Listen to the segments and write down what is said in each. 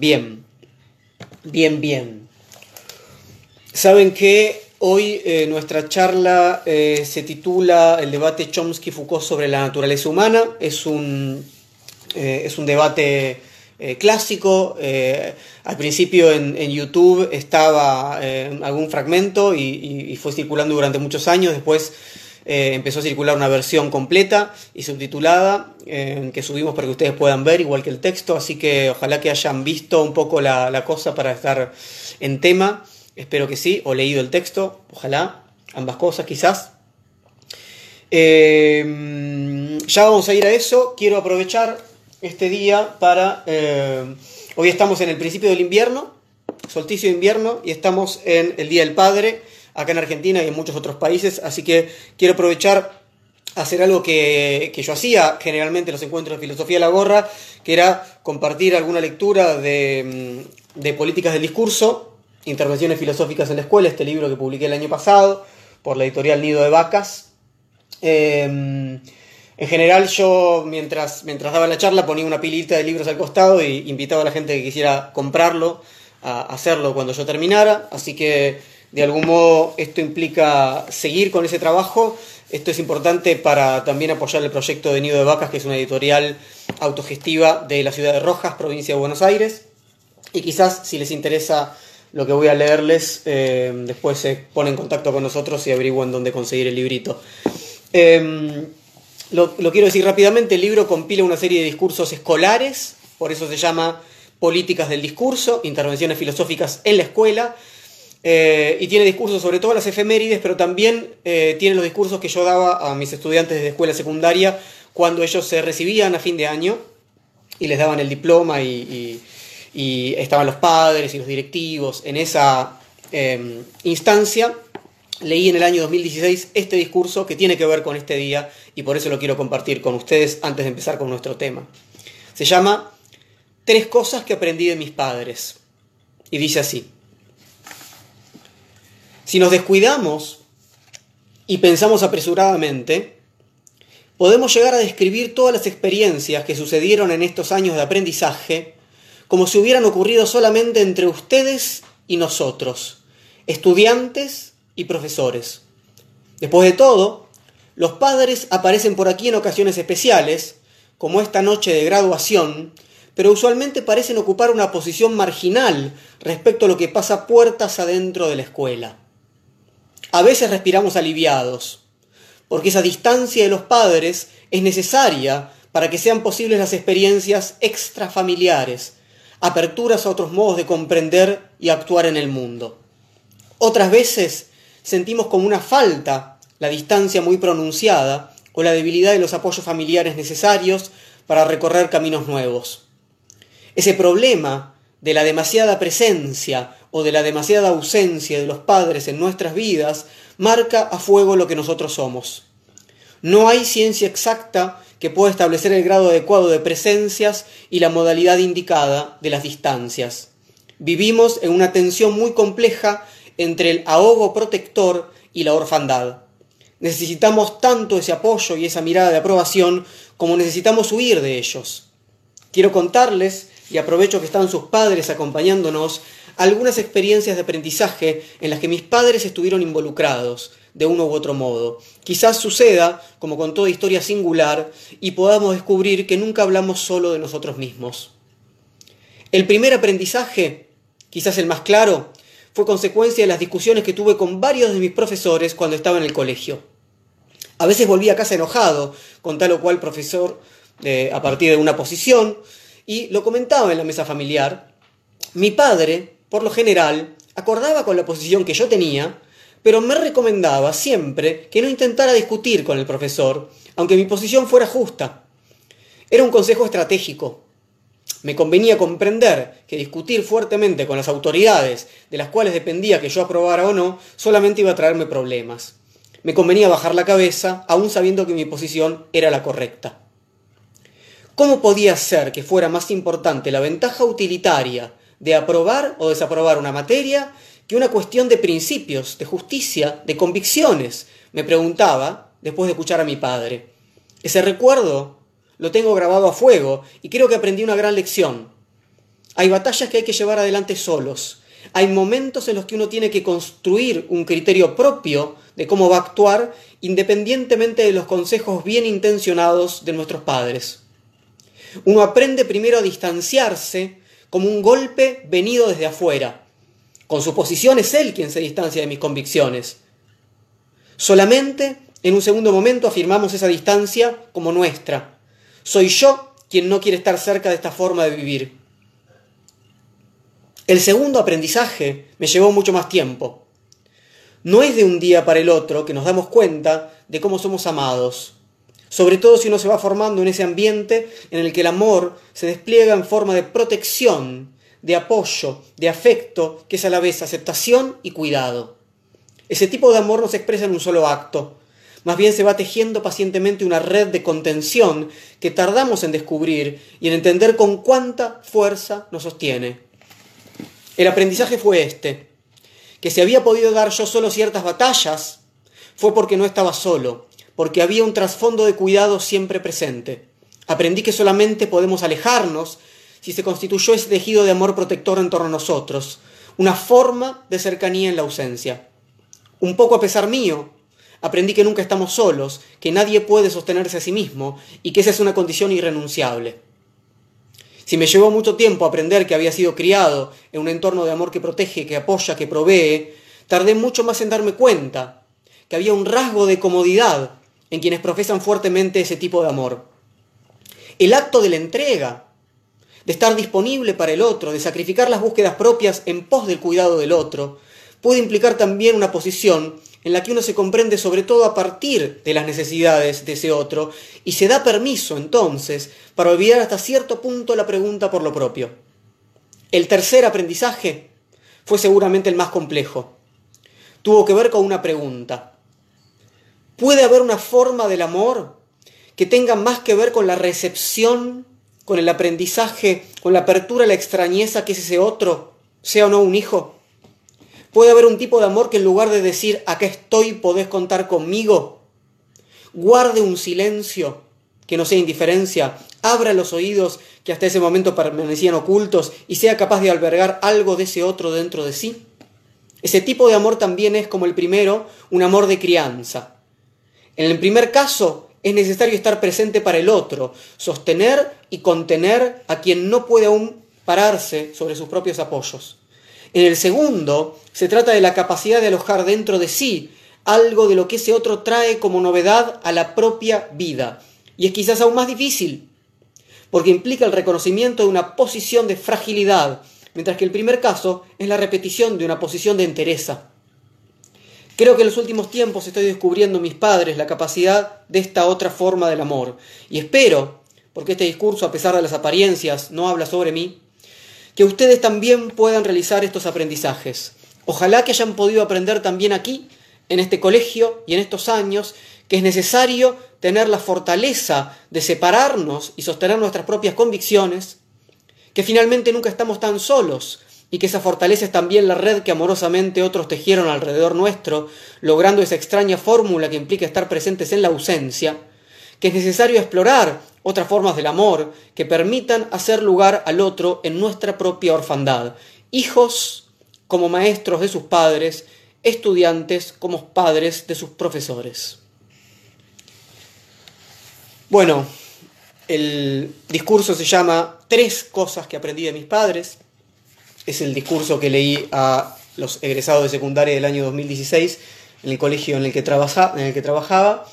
Bien, bien, bien. Saben que hoy eh, nuestra charla eh, se titula El debate Chomsky-Foucault sobre la naturaleza humana. Es un, eh, es un debate clásico. al principio en, YouTube estaba algún fragmento y, fue circulando durante muchos años. Después empezó a circular una versión completa y subtitulada que subimos para que ustedes puedan ver, igual que el texto. Así que ojalá que hayan visto un poco la, cosa para estar en tema. Espero que sí, o leído el texto, ojalá, ambas cosas quizás. Eh, ya vamos a ir a eso. Quiero aprovechar este día para... Eh, hoy estamos en el principio del invierno, solsticio de invierno, y estamos en el Día del Padre, acá en Argentina y en muchos otros países, así que quiero aprovechar hacer algo que, yo hacía generalmente en los encuentros de filosofía de la gorra, que era compartir alguna lectura de, de políticas del discurso Intervenciones filosóficas en la escuela, este libro que publiqué el año pasado por la editorial Nido de Vacas. Em, en general yo mientras, mientras daba la charla ponía una pilita de libros al costado y invitaba a la gente que quisiera comprarlo a hacerlo cuando yo terminara. Así que de algún modo esto implica seguir con ese trabajo. Esto es importante para también apoyar el proyecto de Nido de Vacas, que es una editorial autogestiva de la ciudad de Rojas, provincia de Buenos Aires. Y quizás si les interesa lo que voy a leerles, eh, después se pone en contacto con nosotros y averiguan dónde conseguir el librito. Em, lo, quiero decir rápidamente, el libro compila una serie de discursos escolares, por eso se llama Políticas del Discurso, Intervenciones Filosóficas en la Escuela, eh, y tiene discursos sobre todas las efemérides, pero también eh, tiene los discursos que yo daba a mis estudiantes de escuela secundaria cuando ellos se recibían a fin de año y les daban el diploma y estaban los padres y los directivos en esa em, instancia, leí en el año 2016 este discurso que tiene que ver con este día y por eso lo quiero compartir con ustedes antes de empezar con nuestro tema. Se llama Tres cosas que aprendí de mis padres y dice así. Si nos descuidamos y pensamos apresuradamente, podemos llegar a describir todas las experiencias que sucedieron en estos años de aprendizaje como si hubieran ocurrido solamente entre ustedes y nosotros, estudiantes y profesores. Después de todo, los padres aparecen por aquí en ocasiones especiales, como esta noche de graduación, pero usualmente parecen ocupar una posición marginal respecto a lo que pasa puertas adentro de la escuela. A veces respiramos aliviados, porque esa distancia de los padres es necesaria para que sean posibles las experiencias extrafamiliares, aperturas a otros modos de comprender y actuar en el mundo. Otras veces sentimos como una falta la distancia muy pronunciada o la debilidad de los apoyos familiares necesarios para recorrer caminos nuevos. Ese problema de la demasiada presencia o de la demasiada ausencia de los padres en nuestras vidas marca a fuego lo que nosotros somos. No hay ciencia exacta que pueda establecer el grado adecuado de presencias y la modalidad indicada de las distancias. Vivimos en una tensión muy compleja entre el ahogo protector y la orfandad. Necesitamos tanto ese apoyo y esa mirada de aprobación como necesitamos huir de ellos. Quiero contarles, y aprovecho que están sus padres acompañándonos, algunas experiencias de aprendizaje en las que mis padres estuvieron involucrados, de uno u otro modo. Quizás suceda, como con toda historia singular, y podamos descubrir que nunca hablamos solo de nosotros mismos. El primer aprendizaje, quizás el más claro, fue consecuencia de las discusiones que tuve con varios de mis profesores cuando estaba en el colegio. A veces volví a casa enojado con tal o cual profesor eh, a partir de una posición y lo comentaba en la mesa familiar. Mi padre, por lo general, acordaba con la posición que yo tenía pero me recomendaba siempre que no intentara discutir con el profesor, aunque mi posición fuera justa. Era un consejo estratégico. Me convenía comprender que discutir fuertemente con las autoridades, de las cuales dependía que yo aprobara o no, solamente iba a traerme problemas. Me convenía bajar la cabeza, aún sabiendo que mi posición era la correcta. ¿Cómo podía ser que fuera más importante la ventaja utilitaria de aprobar o desaprobar una materia que una cuestión de principios, de justicia, de convicciones, me preguntaba después de escuchar a mi padre. Ese recuerdo lo tengo grabado a fuego y creo que aprendí una gran lección. Hay batallas que hay que llevar adelante solos. Hay momentos en los que uno tiene que construir un criterio propio de cómo va a actuar independientemente de los consejos bien intencionados de nuestros padres. Uno aprende primero a distanciarse como un golpe venido desde afuera. Con su posición es él quien se distancia de mis convicciones. Solamente en un segundo momento afirmamos esa distancia como nuestra. Soy yo quien no quiere estar cerca de esta forma de vivir. El segundo aprendizaje me llevó mucho más tiempo. No es de un día para el otro que nos damos cuenta de cómo somos amados, sobre todo si uno se va formando en ese ambiente en el que el amor se despliega en forma de protección, de apoyo, de afecto, que es a la vez aceptación y cuidado. Ese tipo de amor no se expresa en un solo acto, más bien se va tejiendo pacientemente una red de contención que tardamos en descubrir y en entender con cuánta fuerza nos sostiene. El aprendizaje fue este que si había podido dar yo solo ciertas batallas, fue porque no estaba solo, porque había un trasfondo de cuidado siempre presente. Aprendí que solamente podemos alejarnos si se constituyó ese tejido de amor protector en torno a nosotros, una forma de cercanía en la ausencia. Un poco a pesar mío, aprendí que nunca estamos solos, que nadie puede sostenerse a sí mismo y que esa es una condición irrenunciable. Si me llevó mucho tiempo aprender que había sido criado en un entorno de amor que protege, que apoya, que provee, tardé mucho más en darme cuenta que había un rasgo de comodidad en quienes profesan fuertemente ese tipo de amor. El acto de la entrega, de estar disponible para el otro, de sacrificar las búsquedas propias en pos del cuidado del otro, puede implicar también una posición en la que uno se comprende sobre todo a partir de las necesidades de ese otro y se da permiso entonces para olvidar hasta cierto punto la pregunta por lo propio. El tercer aprendizaje fue seguramente el más complejo. Tuvo que ver con una pregunta. ¿Puede haber una forma del amor que tenga más que ver con la recepción, con el aprendizaje, con la apertura a la extrañeza que es ese otro, sea o no un hijo? Puede haber un tipo de amor que en lugar de decir, acá estoy, podés contar conmigo, guarde un silencio que no sea indiferencia, abra los oídos que hasta ese momento permanecían ocultos y sea capaz de albergar algo de ese otro dentro de sí. Ese tipo de amor también es como el primero, un amor de crianza. En el primer caso es necesario estar presente para el otro, sostener y contener a quien no puede aún pararse sobre sus propios apoyos. En el segundo, se trata de la capacidad de alojar dentro de sí algo de lo que ese otro trae como novedad a la propia vida. Y es quizás aún más difícil, porque implica el reconocimiento de una posición de fragilidad, mientras que el primer caso es la repetición de una posición de entereza. Creo que en los últimos tiempos estoy descubriendo mis padres la capacidad de esta otra forma del amor, y espero, porque este discurso, a pesar de las apariencias, no habla sobre mí, que ustedes también puedan realizar estos aprendizajes. Ojalá que hayan podido aprender también aquí, en este colegio y en estos años, que es necesario tener la fortaleza de separarnos y sostener nuestras propias convicciones, que finalmente nunca estamos tan solos y que esa fortaleza es también la red que amorosamente otros tejieron alrededor nuestro, logrando esa extraña fórmula que implica estar presentes en la ausencia, que es necesario explorar otras formas del amor que permitan hacer lugar al otro en nuestra propia orfandad. Hijos como maestros de sus padres, estudiantes como padres de sus profesores. Bueno, el discurso se llama Tres cosas que aprendí de mis padres. Es el discurso que leí a los egresados de secundaria del año 2016 en el colegio en el que, en el que trabajaba.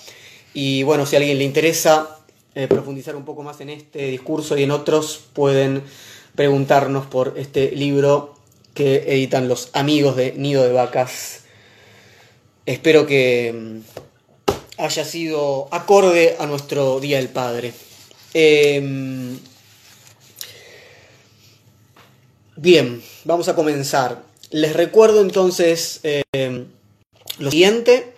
Y bueno, si a alguien le interesa eh, profundizar un poco más en este discurso y en otros, pueden preguntarnos por este libro que editan los amigos de Nido de Vacas. Espero que mm, haya sido acorde a nuestro Día del Padre. Em, bien, vamos a comenzar. Les recuerdo entonces em, lo siguiente.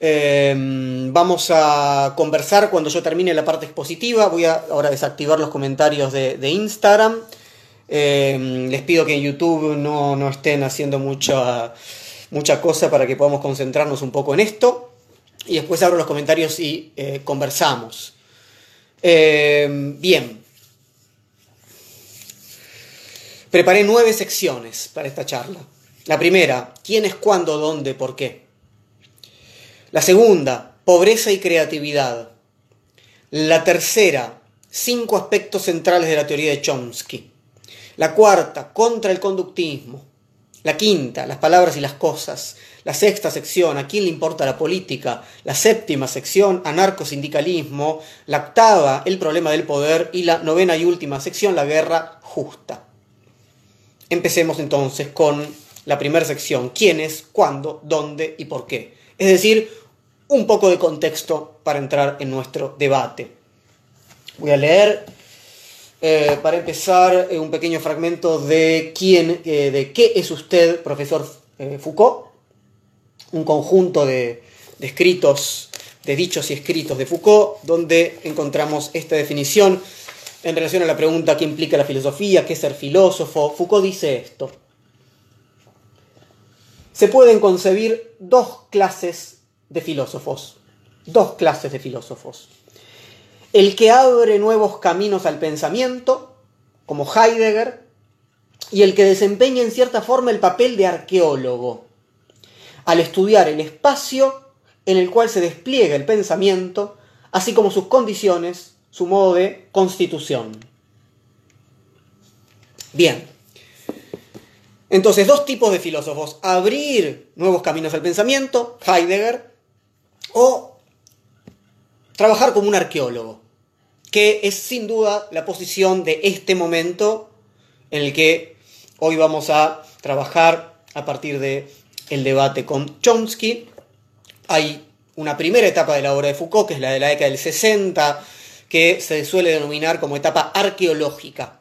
Em, vamos a conversar cuando yo termine la parte expositiva. Voy a ahora desactivar los comentarios de, Instagram. Em, les pido que en YouTube no, estén haciendo mucha, mucha cosa para que podamos concentrarnos un poco en esto. Y después abro los comentarios y eh, conversamos. Bien. Preparé nueve secciones para esta charla. La primera, quién es, cuándo, dónde, por qué. La segunda, pobreza y creatividad. La tercera, cinco aspectos centrales de la teoría de Chomsky. La cuarta, contra el conductismo. La quinta, las palabras y las cosas. La sexta sección, ¿a quién le importa la política? La séptima sección, anarcosindicalismo. La octava, el problema del poder. Y la novena y última sección, la guerra justa. Empecemos entonces con la primera sección, quiénes, cuándo, dónde y por qué. Es decir, un poco de contexto para entrar en nuestro debate. Voy a leer eh, para empezar eh, un pequeño fragmento de quién, eh, de qué es usted, profesor Foucault, un conjunto de, de escritos, de dichos y escritos de Foucault, donde encontramos esta definición en relación a la pregunta qué implica la filosofía, qué es ser filósofo. Foucault dice esto. Se pueden concebir dos clases de filósofos, dos clases de filósofos el que abre nuevos caminos al pensamiento, como Heidegger, y el que desempeña en cierta forma el papel de arqueólogo, al estudiar el espacio en el cual se despliega el pensamiento, así como sus condiciones, su modo de constitución. Bien. Entonces, dos tipos de filósofos. Abrir nuevos caminos al pensamiento, Heidegger, o trabajar como un arqueólogo que es sin duda la posición de este momento en el que hoy vamos a trabajar a partir de el debate con Chomsky. Hay una primera etapa de la obra de Foucault, que es la de la década del 60, que se suele denominar como etapa arqueológica.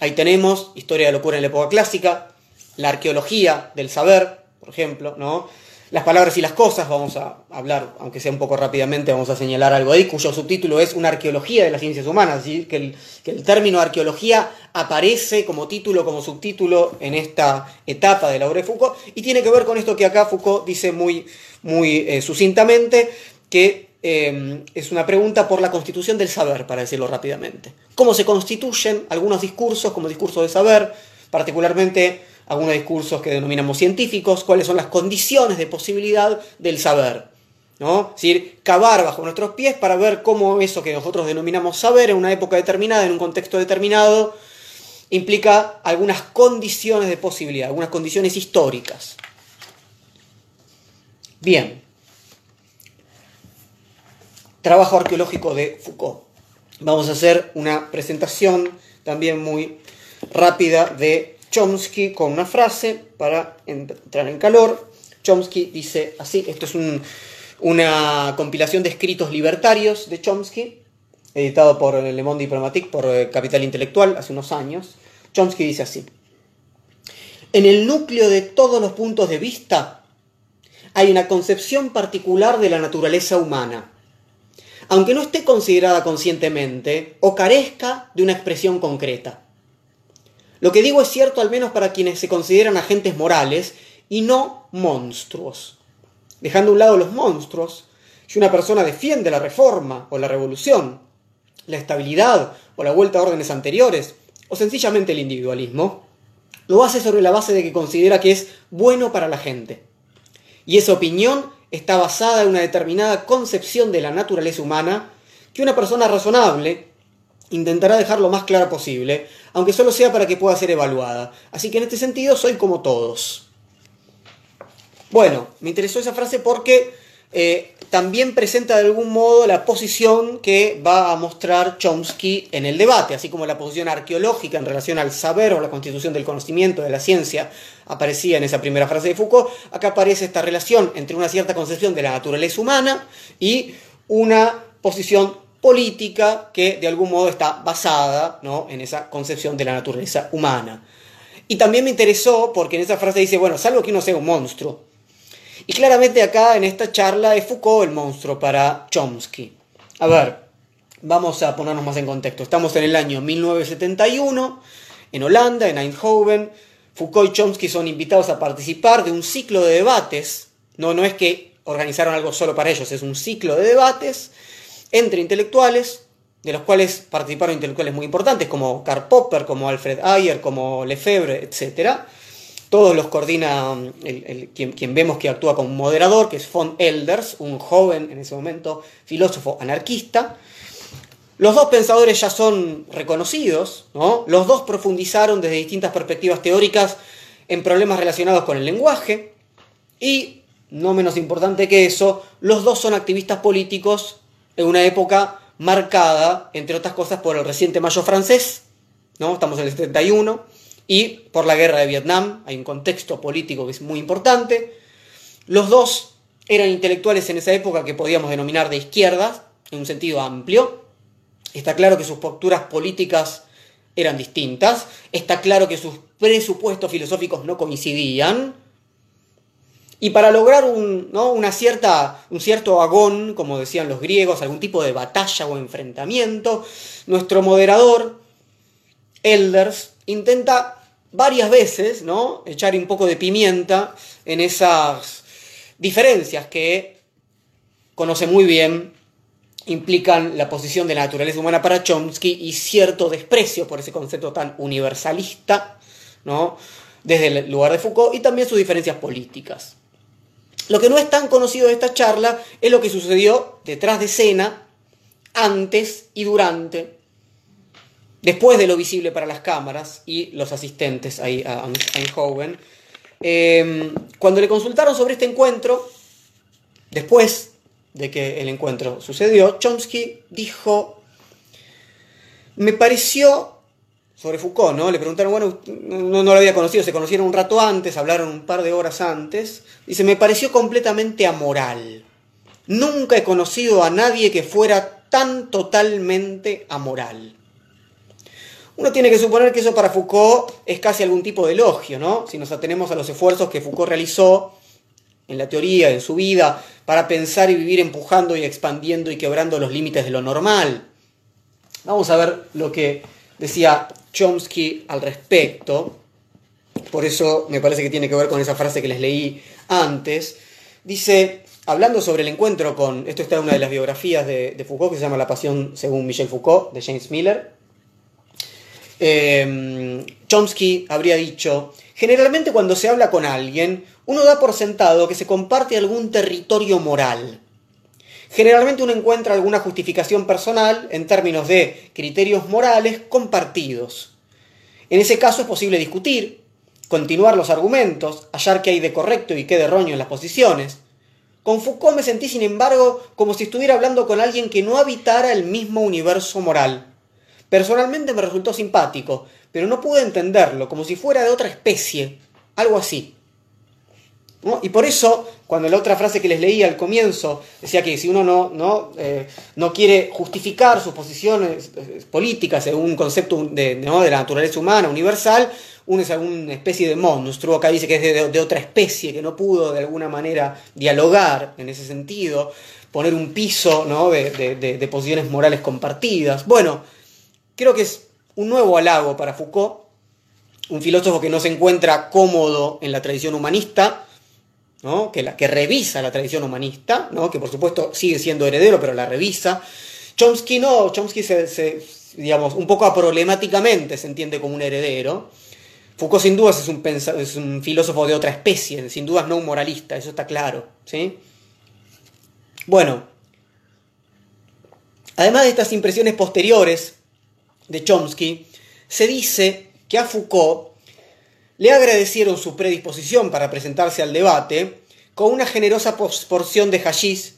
Ahí tenemos historia de locura en la época clásica, la arqueología del saber, por ejemplo, ¿no? Las palabras y las cosas, vamos a hablar, aunque sea un poco rápidamente, vamos a señalar algo ahí, cuyo subtítulo es Una arqueología de las ciencias humanas, que, el, que el término arqueología aparece como título, como subtítulo en esta etapa de la obra de Foucault, y tiene que ver con esto que acá Foucault dice muy, muy eh, sucintamente, que eh, es una pregunta por la constitución del saber, para decirlo rápidamente. ¿Cómo se constituyen algunos discursos como discurso de saber, particularmente algunos discursos que denominamos científicos, cuáles son las condiciones de posibilidad del saber. ¿no? Es decir, cavar bajo nuestros pies para ver cómo eso que nosotros denominamos saber en una época determinada, en un contexto determinado, implica algunas condiciones de posibilidad, algunas condiciones históricas. Bien. Trabajo arqueológico de Foucault. Vamos a hacer una presentación también muy rápida de Chomsky con una frase para entrar en calor. Chomsky dice así, esto es una compilación de escritos libertarios de Chomsky, editado por Le Monde Diplomatique, por eh, Capital Intelectual, hace unos años. Chomsky dice así, en el núcleo de todos los puntos de vista hay una concepción particular de la naturaleza humana, aunque no esté considerada conscientemente o carezca de una expresión concreta. Lo que digo es cierto al menos para quienes se consideran agentes morales y no monstruos. Dejando a un lado los monstruos, si una persona defiende la reforma o la revolución, la estabilidad o la vuelta a órdenes anteriores, o sencillamente el individualismo, lo hace sobre la base de que considera que es bueno para la gente. Y esa opinión está basada en una determinada concepción de la naturaleza humana que una persona razonable intentará dejar lo más claro posible, aunque solo sea para que pueda ser evaluada. Así que en este sentido soy como todos. Bueno, me interesó esa frase porque eh, también presenta de algún modo la posición que va a mostrar Chomsky en el debate, así como la posición arqueológica en relación al saber o la constitución del conocimiento de la ciencia aparecía en esa primera frase de Foucault. Acá aparece esta relación entre una cierta concepción de la naturaleza humana y una posición política que de algún modo está basada ¿no? en esa concepción de la naturaleza humana. Y también me interesó porque en esa frase dice, bueno, salvo que uno sea un monstruo. Y claramente acá en esta charla es Foucault el monstruo para Chomsky. A ver, vamos a ponernos más en contexto. Estamos en el año 1971, en Holanda, en Eindhoven. Foucault y Chomsky son invitados a participar de un ciclo de debates. No, no es que organizaron algo solo para ellos, es un ciclo de debates entre intelectuales de los cuales participaron intelectuales muy importantes como Karl Popper, como Alfred Ayer, como Lefebvre, etc. Todos los coordina quien, quien, vemos que actúa como moderador, que es von Elders, un joven en ese momento filósofo anarquista. Los dos pensadores ya son reconocidos, ¿no? los dos profundizaron desde distintas perspectivas teóricas en problemas relacionados con el lenguaje y, no menos importante que eso, los dos son activistas políticos en una época marcada, entre otras cosas, por el reciente Mayo francés, ¿no? estamos en el 71, y por la guerra de Vietnam, hay un contexto político que es muy importante. Los dos eran intelectuales en esa época que podíamos denominar de izquierdas, en un sentido amplio. Está claro que sus posturas políticas eran distintas, está claro que sus presupuestos filosóficos no coincidían, y para lograr un, una cierta, un cierto agón, como decían los griegos, algún tipo de batalla o enfrentamiento, nuestro moderador, Elders, intenta varias veces ¿no? echar un poco de pimienta en esas diferencias que conoce muy bien implican la posición de la naturaleza humana para Chomsky y cierto desprecio por ese concepto tan universalista, ¿no? desde el lugar de Foucault, y también sus diferencias políticas. Lo que no es tan conocido de esta charla es lo que sucedió detrás de escena, antes y durante, después de lo visible para las cámaras y los asistentes ahí a Eindhoven. Eh, cuando le consultaron sobre este encuentro, después de que el encuentro sucedió, Chomsky dijo, me pareció sobre Foucault, ¿no? Le preguntaron, bueno, no, lo había conocido, se conocieron un rato antes, hablaron un par de horas antes. Dice, me pareció completamente amoral. Nunca he conocido a nadie que fuera tan totalmente amoral. Uno tiene que suponer que eso para Foucault es casi algún tipo de elogio, ¿no? Si nos atenemos a los esfuerzos que Foucault realizó en la teoría, en su vida, para pensar y vivir empujando y expandiendo y quebrando los límites de lo normal. Vamos a ver lo que decía Chomsky al respecto, por eso me parece que tiene que ver con esa frase que les leí antes, dice, hablando sobre el encuentro con, esto está en una de las biografías de, Foucault, que se llama La Pasión según Michel Foucault, de James Miller, em, Chomsky habría dicho, generalmente cuando se habla con alguien, uno da por sentado que se comparte algún territorio moral. Generalmente uno encuentra alguna justificación personal en términos de criterios morales compartidos. En ese caso es posible discutir, continuar los argumentos, hallar qué hay de correcto y qué de erróneo en las posiciones. Con Foucault me sentí, sin embargo, como si estuviera hablando con alguien que no habitara el mismo universo moral. Personalmente me resultó simpático, pero no pude entenderlo, como si fuera de otra especie, algo así. Y por eso, cuando la otra frase que les leí al comienzo decía que si uno no, no, eh, no quiere justificar sus posiciones eh, políticas según un concepto de, de, la naturaleza humana universal, uno es alguna especie de monstruo. Acá dice que es de, otra especie, que no pudo de alguna manera dialogar en ese sentido, poner un piso ¿no? de, de posiciones morales compartidas. Bueno, creo que es un nuevo halago para Foucault, un filósofo que no se encuentra cómodo en la tradición humanista, que, la, que revisa la tradición humanista, ¿no? que por supuesto sigue siendo heredero, pero la revisa. Chomsky no, Chomsky se, digamos, un poco problemáticamente se entiende como un heredero. Foucault sin dudas es un, es un filósofo de otra especie, sin dudas no un moralista, eso está claro. ¿sí? Bueno, además de estas impresiones posteriores de Chomsky, se dice que a Foucault le agradecieron su predisposición para presentarse al debate con una generosa porción de hashish,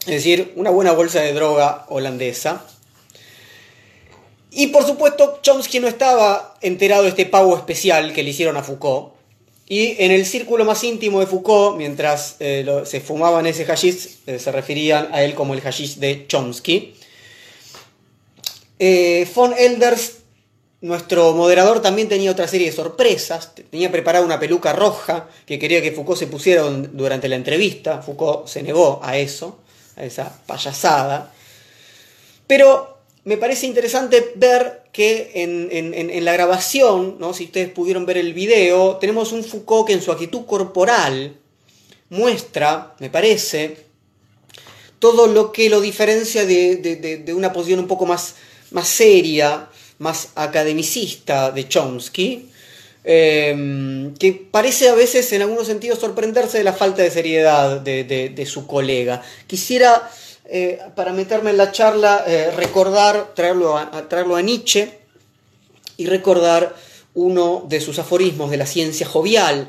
es decir, una buena bolsa de droga holandesa. Y por supuesto, Chomsky no estaba enterado de este pago especial que le hicieron a Foucault. Y en el círculo más íntimo de Foucault, mientras eh, se fumaban ese hashish, eh, se referían a él como el hashish de Chomsky. Eh, von Elders nuestro moderador también tenía otra serie de sorpresas. Tenía preparada una peluca roja que quería que Foucault se pusiera durante la entrevista. Foucault se negó a eso, a esa payasada. Pero me parece interesante ver que en, la grabación, ¿no? si ustedes pudieron ver el video, tenemos un Foucault que en su actitud corporal muestra, me parece, todo lo que lo diferencia de, una posición un poco más, más seria, más academicista de Chomsky, em, que parece a veces en algunos sentidos sorprenderse de la falta de seriedad de, su colega. Quisiera, eh, para meterme en la charla, eh, recordar, traerlo a, traerlo a Nietzsche y recordar uno de sus aforismos de la ciencia jovial,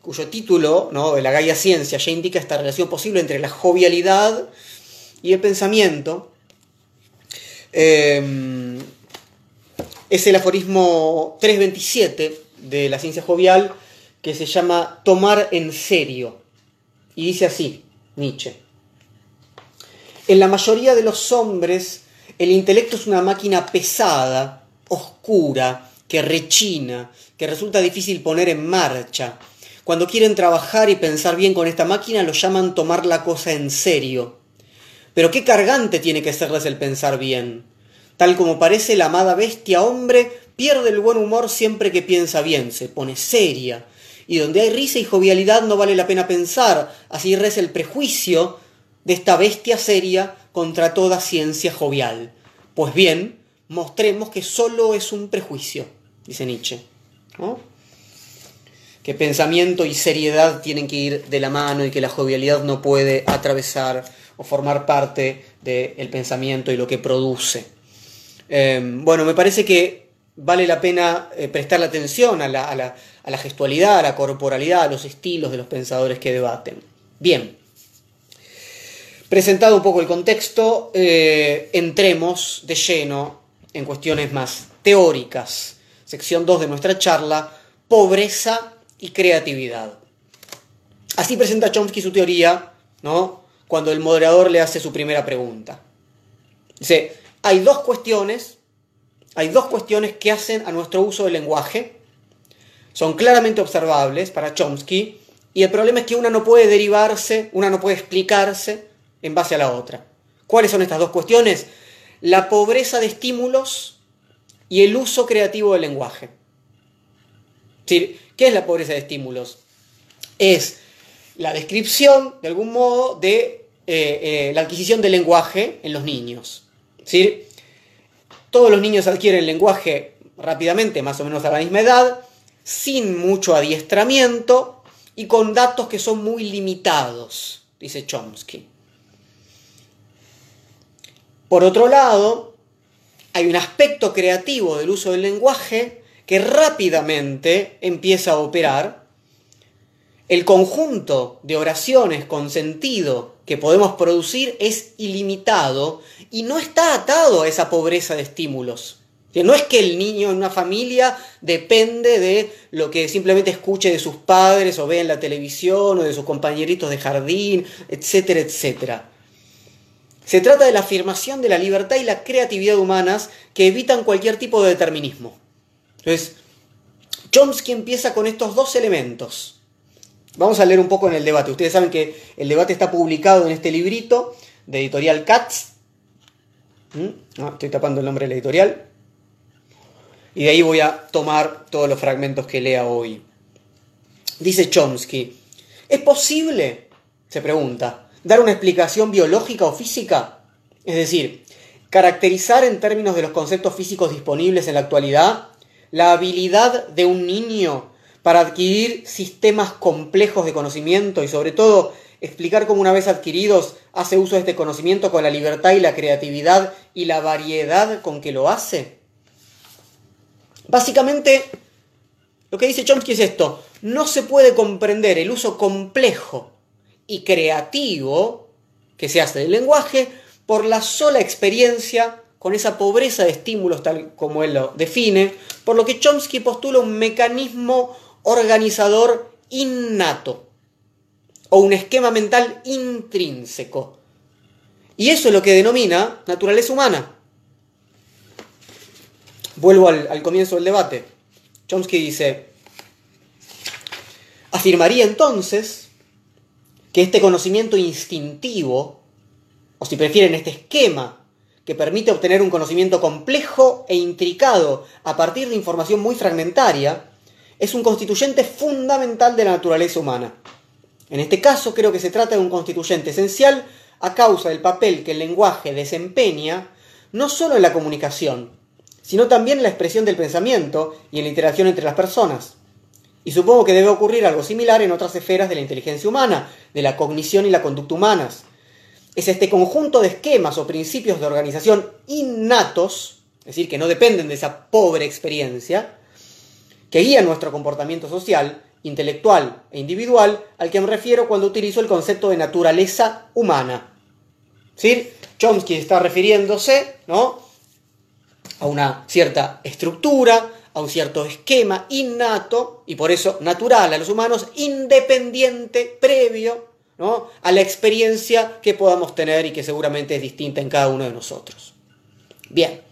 cuyo título, ¿no? de la Gaia Ciencia, ya indica esta relación posible entre la jovialidad y el pensamiento. Em, es el aforismo 327 de la ciencia jovial que se llama tomar en serio. Y dice así, Nietzsche. En la mayoría de los hombres, el intelecto es una máquina pesada, oscura, que rechina, que resulta difícil poner en marcha. Cuando quieren trabajar y pensar bien con esta máquina, lo llaman tomar la cosa en serio. Pero qué cargante tiene que serles el pensar bien. Tal como parece la amada bestia hombre, pierde el buen humor siempre que piensa bien, se pone seria. Y donde hay risa y jovialidad no vale la pena pensar, así reza el prejuicio de esta bestia seria contra toda ciencia jovial. Pues bien, mostremos que solo es un prejuicio dice Nietzsche. Que pensamiento y seriedad tienen que ir de la mano y que la jovialidad no puede atravesar o formar parte del pensamiento y lo que produce. Em, bueno, me parece que vale la pena eh, prestarle atención a la, gestualidad, a la corporalidad, a los estilos de los pensadores que debaten. Bien, presentado un poco el contexto, eh, entremos de lleno en cuestiones más teóricas sección 2 de nuestra charla, pobreza y creatividad. Así presenta Chomsky su teoría, ¿no? Cuando el moderador le hace su primera pregunta. Dice, hay dos cuestiones, hay dos cuestiones que hacen a nuestro uso del lenguaje, son claramente observables para Chomsky, y el problema es que una no puede derivarse, una no puede explicarse en base a la otra. ¿Cuáles son estas dos cuestiones? La pobreza de estímulos y el uso creativo del lenguaje. ¿Qué es la pobreza de estímulos? Es la descripción, de algún modo, de eh, eh, la adquisición del lenguaje en los niños. Todos los niños adquieren lenguaje rápidamente, más o menos a la misma edad, sin mucho adiestramiento y con datos que son muy limitados, dice Chomsky. Por otro lado, hay un aspecto creativo del uso del lenguaje que rápidamente empieza a operar. El conjunto de oraciones con sentido que podemos producir es ilimitado y no está atado a esa pobreza de estímulos. No es que el niño en una familia depende de lo que simplemente escuche de sus padres o vea en la televisión o de sus compañeritos de jardín, etcétera, etcétera. Se trata de la afirmación de la libertad y la creatividad humanas que evitan cualquier tipo de determinismo. Entonces, Chomsky empieza con estos dos elementos. Vamos a leer un poco en el debate. Ustedes saben que el debate está publicado en este librito de editorial Katz. ¿Mm? estoy tapando el nombre de la editorial. Y de ahí voy a tomar todos los fragmentos que lea hoy. Dice Chomsky, ¿es posible? Se pregunta dar una explicación biológica o física, es decir, caracterizar en términos de los conceptos físicos disponibles en la actualidad la habilidad de un niño para adquirir sistemas complejos de conocimiento y sobre todo explicar cómo una vez adquiridos hace uso de este conocimiento con la libertad y la creatividad y la variedad con que lo hace. Básicamente, lo que dice Chomsky es esto, no se puede comprender el uso complejo y creativo que se hace del lenguaje por la sola experiencia con esa pobreza de estímulos tal como él lo define, por lo que Chomsky postula un mecanismo organizador innato o un esquema mental intrínseco. Y eso es lo que denomina naturaleza humana. Vuelvo al, comienzo del debate. Chomsky dice, afirmaría entonces que este conocimiento instintivo, o si prefieren este esquema, que permite obtener un conocimiento complejo e intricado a partir de información muy fragmentaria, es un constituyente fundamental de la naturaleza humana. En este caso creo que se trata de un constituyente esencial a causa del papel que el lenguaje desempeña no solo en la comunicación, sino también en la expresión del pensamiento y en la interacción entre las personas. Y supongo que debe ocurrir algo similar en otras esferas de la inteligencia humana, de la cognición y la conducta humanas. Es este conjunto de esquemas o principios de organización innatos, es decir, que no dependen de esa pobre experiencia, que guían nuestro comportamiento social, intelectual e individual, al que me refiero cuando utilizo el concepto de naturaleza humana. ¿Sí? Chomsky está refiriéndose ¿no? a una cierta estructura, a un cierto esquema innato y por eso natural a los humanos, independiente, previo ¿no? a la experiencia que podamos tener y que seguramente es distinta en cada uno de nosotros. Bien.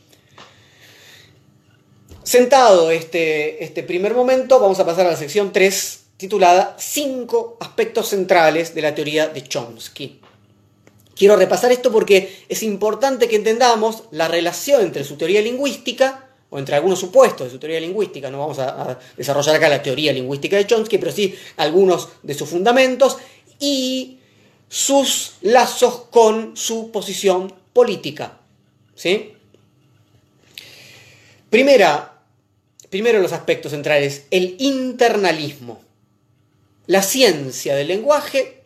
Sentado este, este primer momento, vamos a pasar a la sección 3, titulada Cinco aspectos centrales de la teoría de Chomsky. Quiero repasar esto porque es importante que entendamos la relación entre su teoría lingüística, o entre algunos supuestos de su teoría lingüística, no vamos a, a desarrollar acá la teoría lingüística de Chomsky, pero sí algunos de sus fundamentos, y sus lazos con su posición política. ¿sí? Primera Primero los aspectos centrales, el internalismo. La ciencia del lenguaje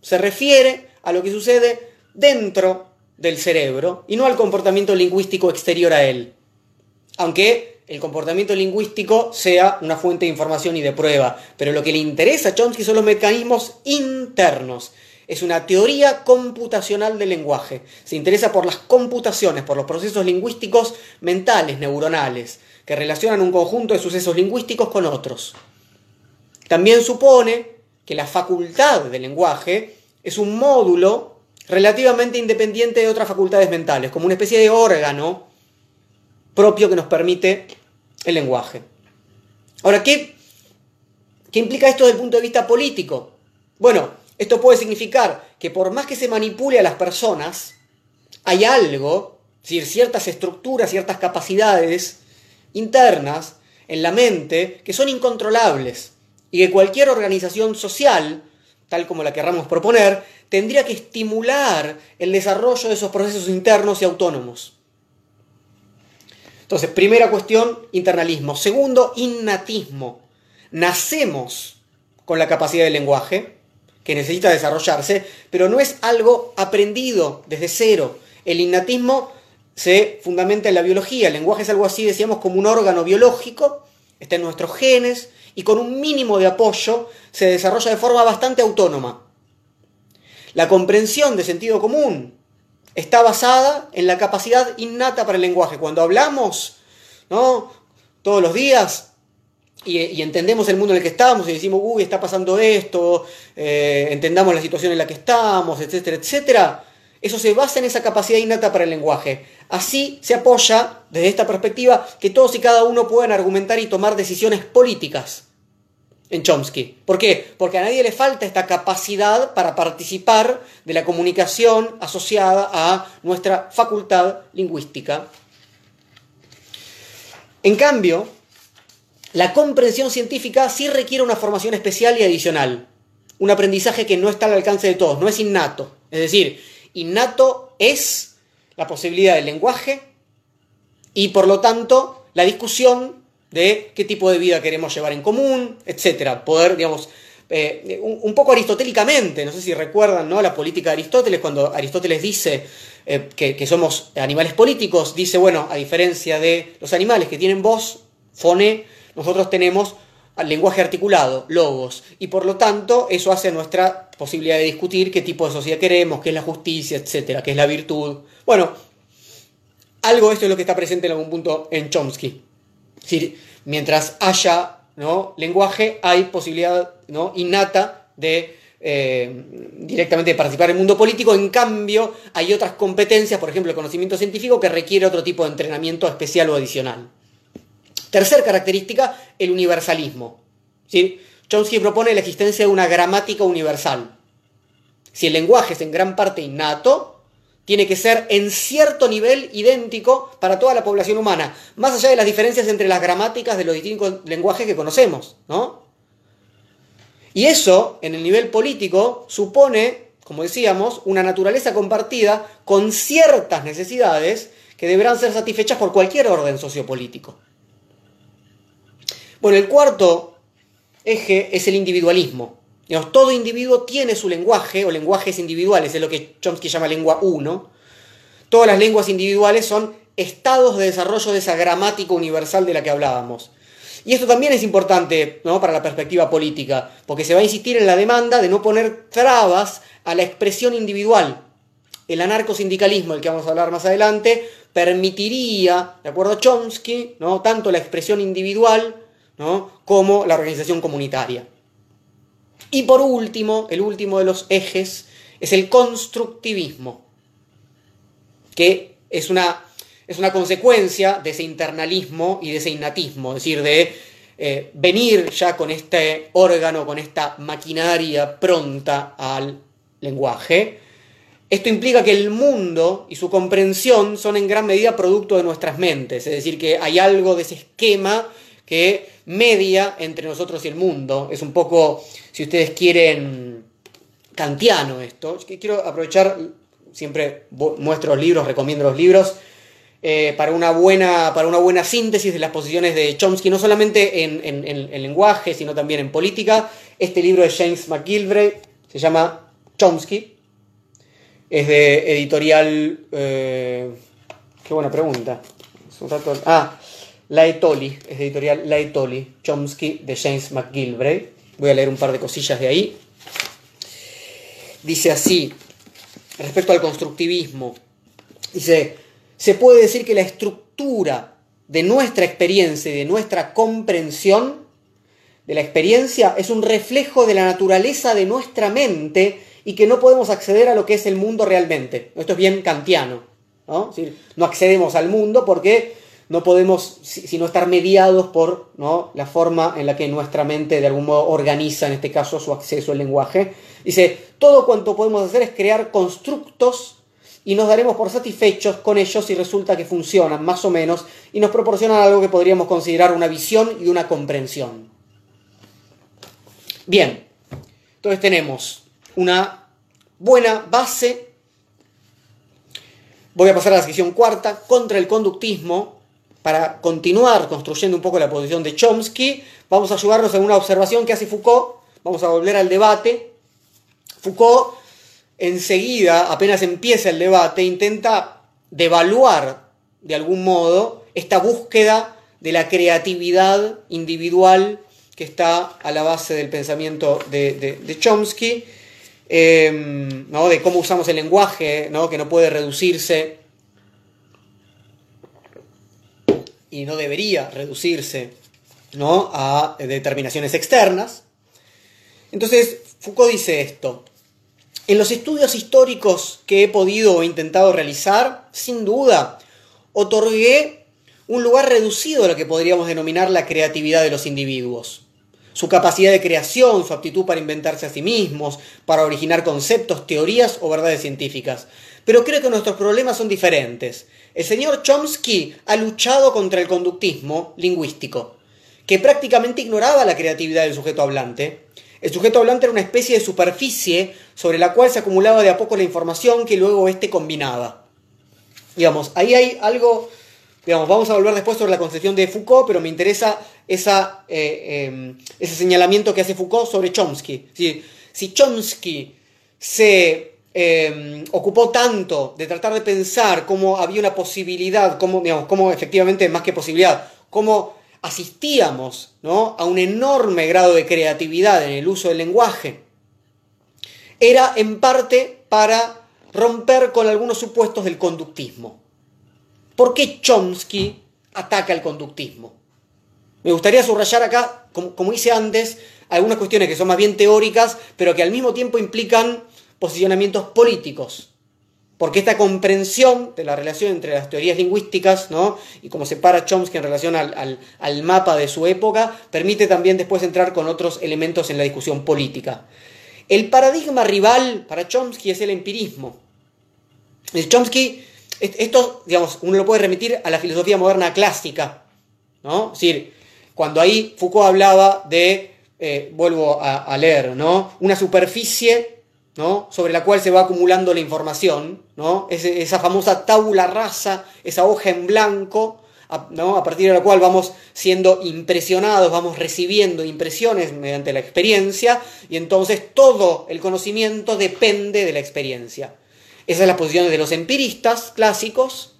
se refiere a lo que sucede dentro del cerebro y no al comportamiento lingüístico exterior a él. Aunque el comportamiento lingüístico sea una fuente de información y de prueba, pero lo que le interesa a Chomsky son los mecanismos internos. Es una teoría computacional del lenguaje. Se interesa por las computaciones, por los procesos lingüísticos mentales, neuronales que relacionan un conjunto de sucesos lingüísticos con otros. También supone que la facultad del lenguaje es un módulo relativamente independiente de otras facultades mentales, como una especie de órgano propio que nos permite el lenguaje. Ahora, ¿qué, qué implica esto desde el punto de vista político? Bueno, esto puede significar que por más que se manipule a las personas, hay algo, es decir, ciertas estructuras, ciertas capacidades internas en la mente que son incontrolables y que cualquier organización social, tal como la querramos proponer, tendría que estimular el desarrollo de esos procesos internos y autónomos. Entonces, primera cuestión, internalismo. Segundo, innatismo. Nacemos con la capacidad del lenguaje, que necesita desarrollarse, pero no es algo aprendido desde cero. El innatismo se fundamenta en la biología. El lenguaje es algo así, decíamos, como un órgano biológico, está en nuestros genes y con un mínimo de apoyo se desarrolla de forma bastante autónoma. La comprensión de sentido común está basada en la capacidad innata para el lenguaje. Cuando hablamos, ¿no? Todos los días y, entendemos el mundo en el que estamos y decimos, uy, está pasando esto, eh, entendamos la situación en la que estamos, etcétera, etcétera eso se basa en esa capacidad innata para el lenguaje. Así se apoya, desde esta perspectiva, que todos y cada uno puedan argumentar y tomar decisiones políticas en Chomsky. ¿Por qué? Porque a nadie le falta esta capacidad para participar de la comunicación asociada a nuestra facultad lingüística. En cambio, la comprensión científica sí requiere una formación especial y adicional. Un aprendizaje que no está al alcance de todos, no es innato. Es decir, innato es la posibilidad del lenguaje y por lo tanto la discusión de qué tipo de vida queremos llevar en común, etcétera. Poder, digamos, eh, un, poco aristotélicamente, no sé si recuerdan ¿no? la política de Aristóteles, cuando Aristóteles dice eh, que, que, somos animales políticos, dice, bueno, a diferencia de los animales que tienen voz, fone, nosotros tenemos lenguaje articulado, logos, y por lo tanto eso hace nuestra posibilidad de discutir qué tipo de sociedad queremos, qué es la justicia, etcétera, qué es la virtud. Bueno, algo de esto es lo que está presente en algún punto en Chomsky. Es mientras haya lenguaje, hay posibilidad innata de eh, directamente participar en el mundo político. En cambio, hay otras competencias, por ejemplo, el conocimiento científico, que requiere otro tipo de entrenamiento especial o adicional. Tercer característica, el universalismo. ¿sí? Chomsky propone la existencia de una gramática universal. Si el lenguaje es en gran parte innato, tiene que ser en cierto nivel idéntico para toda la población humana, más allá de las diferencias entre las gramáticas de los distintos lenguajes que conocemos, ¿no? Y eso, en el nivel político, supone como decíamos, una naturaleza compartida con ciertas necesidades que deberán ser satisfechas por cualquier orden sociopolítico. Bueno, el cuarto eje es el individualismo. Todo individuo tiene su lenguaje o lenguajes individuales, es lo que Chomsky llama lengua 1. Todas las lenguas individuales son estados de desarrollo de esa gramática universal de la que hablábamos. Y esto también es importante ¿no? para la perspectiva política, porque se va a insistir en la demanda de no poner trabas a la expresión individual. El anarcosindicalismo, del que vamos a hablar más adelante, permitiría, de acuerdo a Chomsky, ¿no? tanto la expresión individual como la organización comunitaria. Y por último, el último de los ejes es el constructivismo, que es una, es una consecuencia de ese internalismo y de ese innatismo, es decir, de eh, venir ya con este órgano, con esta maquinaria pronta al lenguaje. Esto implica que el mundo y su comprensión son en gran medida producto de nuestras mentes, es decir, que hay algo de ese esquema que media entre nosotros y el mundo. Es un poco, si ustedes quieren, kantiano esto. Quiero aprovechar, siempre muestro los libros, recomiendo los libros, eh, para, una buena, para una buena síntesis de las posiciones de Chomsky, no solamente en, en, lenguaje, sino también en política. Este libro de James McGilvray se llama Chomsky. Es de editorial... Eh, qué buena pregunta. ah, Laetoli, es editorial Laetoli, Chomsky de James McGilvray. Voy a leer un par de cosillas de ahí. Dice así, respecto al constructivismo, dice, se puede decir que la estructura de nuestra experiencia y de nuestra comprensión de la experiencia es un reflejo de la naturaleza de nuestra mente y que no podemos acceder a lo que es el mundo realmente. Esto es bien kantiano. ¿no? no accedemos al mundo porque no podemos sino estar mediados por ¿no? la forma en la que nuestra mente de algún modo organiza, en este caso, su acceso al lenguaje. Dice, todo cuanto podemos hacer es crear constructos y nos daremos por satisfechos con ellos si resulta que funcionan más o menos y nos proporcionan algo que podríamos considerar una visión y una comprensión. Bien, entonces tenemos una buena base. Voy a pasar a la sección cuarta, contra el conductismo, para continuar construyendo un poco la posición de Chomsky, vamos a ayudarnos en una observación que hace Foucault, vamos a volver al debate. Foucault enseguida, apenas empieza el debate, intenta devaluar de algún modo esta búsqueda de la creatividad individual que está a la base del pensamiento de, Chomsky, eh, ¿no? de cómo usamos el lenguaje, ¿no? que no puede reducirse y no debería reducirse ¿no? a determinaciones externas. Entonces, Foucault dice esto. En los estudios históricos que he podido o intentado realizar, sin duda, otorgué un lugar reducido a lo que podríamos denominar la creatividad de los individuos. Su capacidad de creación, su aptitud para inventarse a sí mismos, para originar conceptos, teorías o verdades científicas. Pero creo que nuestros problemas son diferentes. El señor Chomsky ha luchado contra el conductismo lingüístico, que prácticamente ignoraba la creatividad del sujeto hablante. El sujeto hablante era una especie de superficie sobre la cual se acumulaba de a poco la información que luego éste combinaba. Digamos, ahí hay algo, digamos, vamos a volver después sobre la concepción de Foucault, pero me interesa esa, eh, em, ese señalamiento que hace Foucault sobre Chomsky. si Chomsky se Em, ocupó tanto de tratar de pensar cómo había una posibilidad, cómo, cómo efectivamente, más que posibilidad, cómo asistíamos ¿no? a un enorme grado de creatividad en el uso del lenguaje, era en parte para romper con algunos supuestos del conductismo. ¿Por qué Chomsky ataca el conductismo? Me gustaría subrayar acá, como, como hice antes, algunas cuestiones que son más bien teóricas, pero que al mismo tiempo implican posicionamientos políticos. Porque esta comprensión de la relación entre las teorías lingüísticas, ¿no? y como separa Chomsky en relación al, al mapa de su época, permite también después entrar con otros elementos en la discusión política. El paradigma rival para Chomsky es el empirismo. El Chomsky, esto, digamos, uno lo puede remitir a la filosofía moderna clásica, ¿no? Es decir, cuando ahí Foucault hablaba de, eh, vuelvo a, a, leer, ¿no? Una superficie sobre la cual se va acumulando la información, esa famosa tabula rasa, esa hoja en blanco, a partir de la cual vamos siendo impresionados, vamos recibiendo impresiones mediante la experiencia, y entonces todo el conocimiento depende de la experiencia. Esa es la posición de los empiristas clásicos,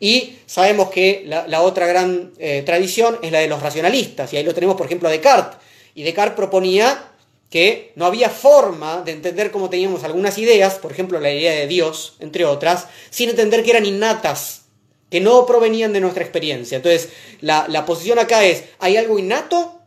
y sabemos que la, otra gran eh, tradición es la de los racionalistas, y ahí lo tenemos, por ejemplo, a Descartes. Y Descartes proponía que no había forma de entender cómo teníamos algunas ideas, por ejemplo la idea de Dios, entre otras, sin entender que eran innatas, que no provenían de nuestra experiencia. Entonces, la, posición acá es, ¿hay algo innato?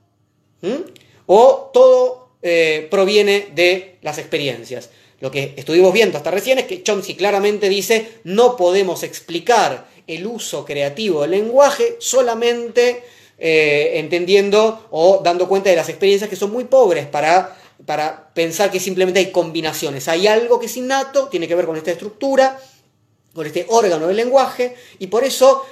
¿O todo eh, proviene de las experiencias? Lo que estuvimos viendo hasta recién es que Chomsky claramente dice, no podemos explicar el uso creativo del lenguaje solamente eh, entendiendo o dando cuenta de las experiencias que son muy pobres para, para pensar que simplemente hay combinaciones. Hay algo que es innato, tiene que ver con esta estructura, con este órgano del lenguaje, y por eso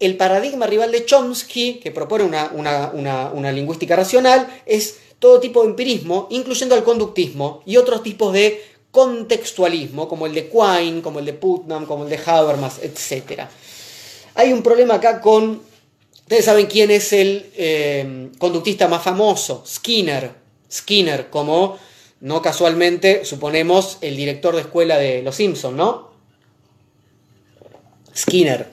el paradigma rival de Chomsky, que propone una, una, lingüística racional, es todo tipo de empirismo, incluyendo el conductismo y otros tipos de contextualismo, como el de Quine, como el de Putnam, como el de Habermas, etc. Hay un problema acá con Ustedes saben quién es el eh, conductista más famoso, Skinner. Skinner, como no casualmente, suponemos, el director de escuela de Los Simpsons, ¿no? Skinner.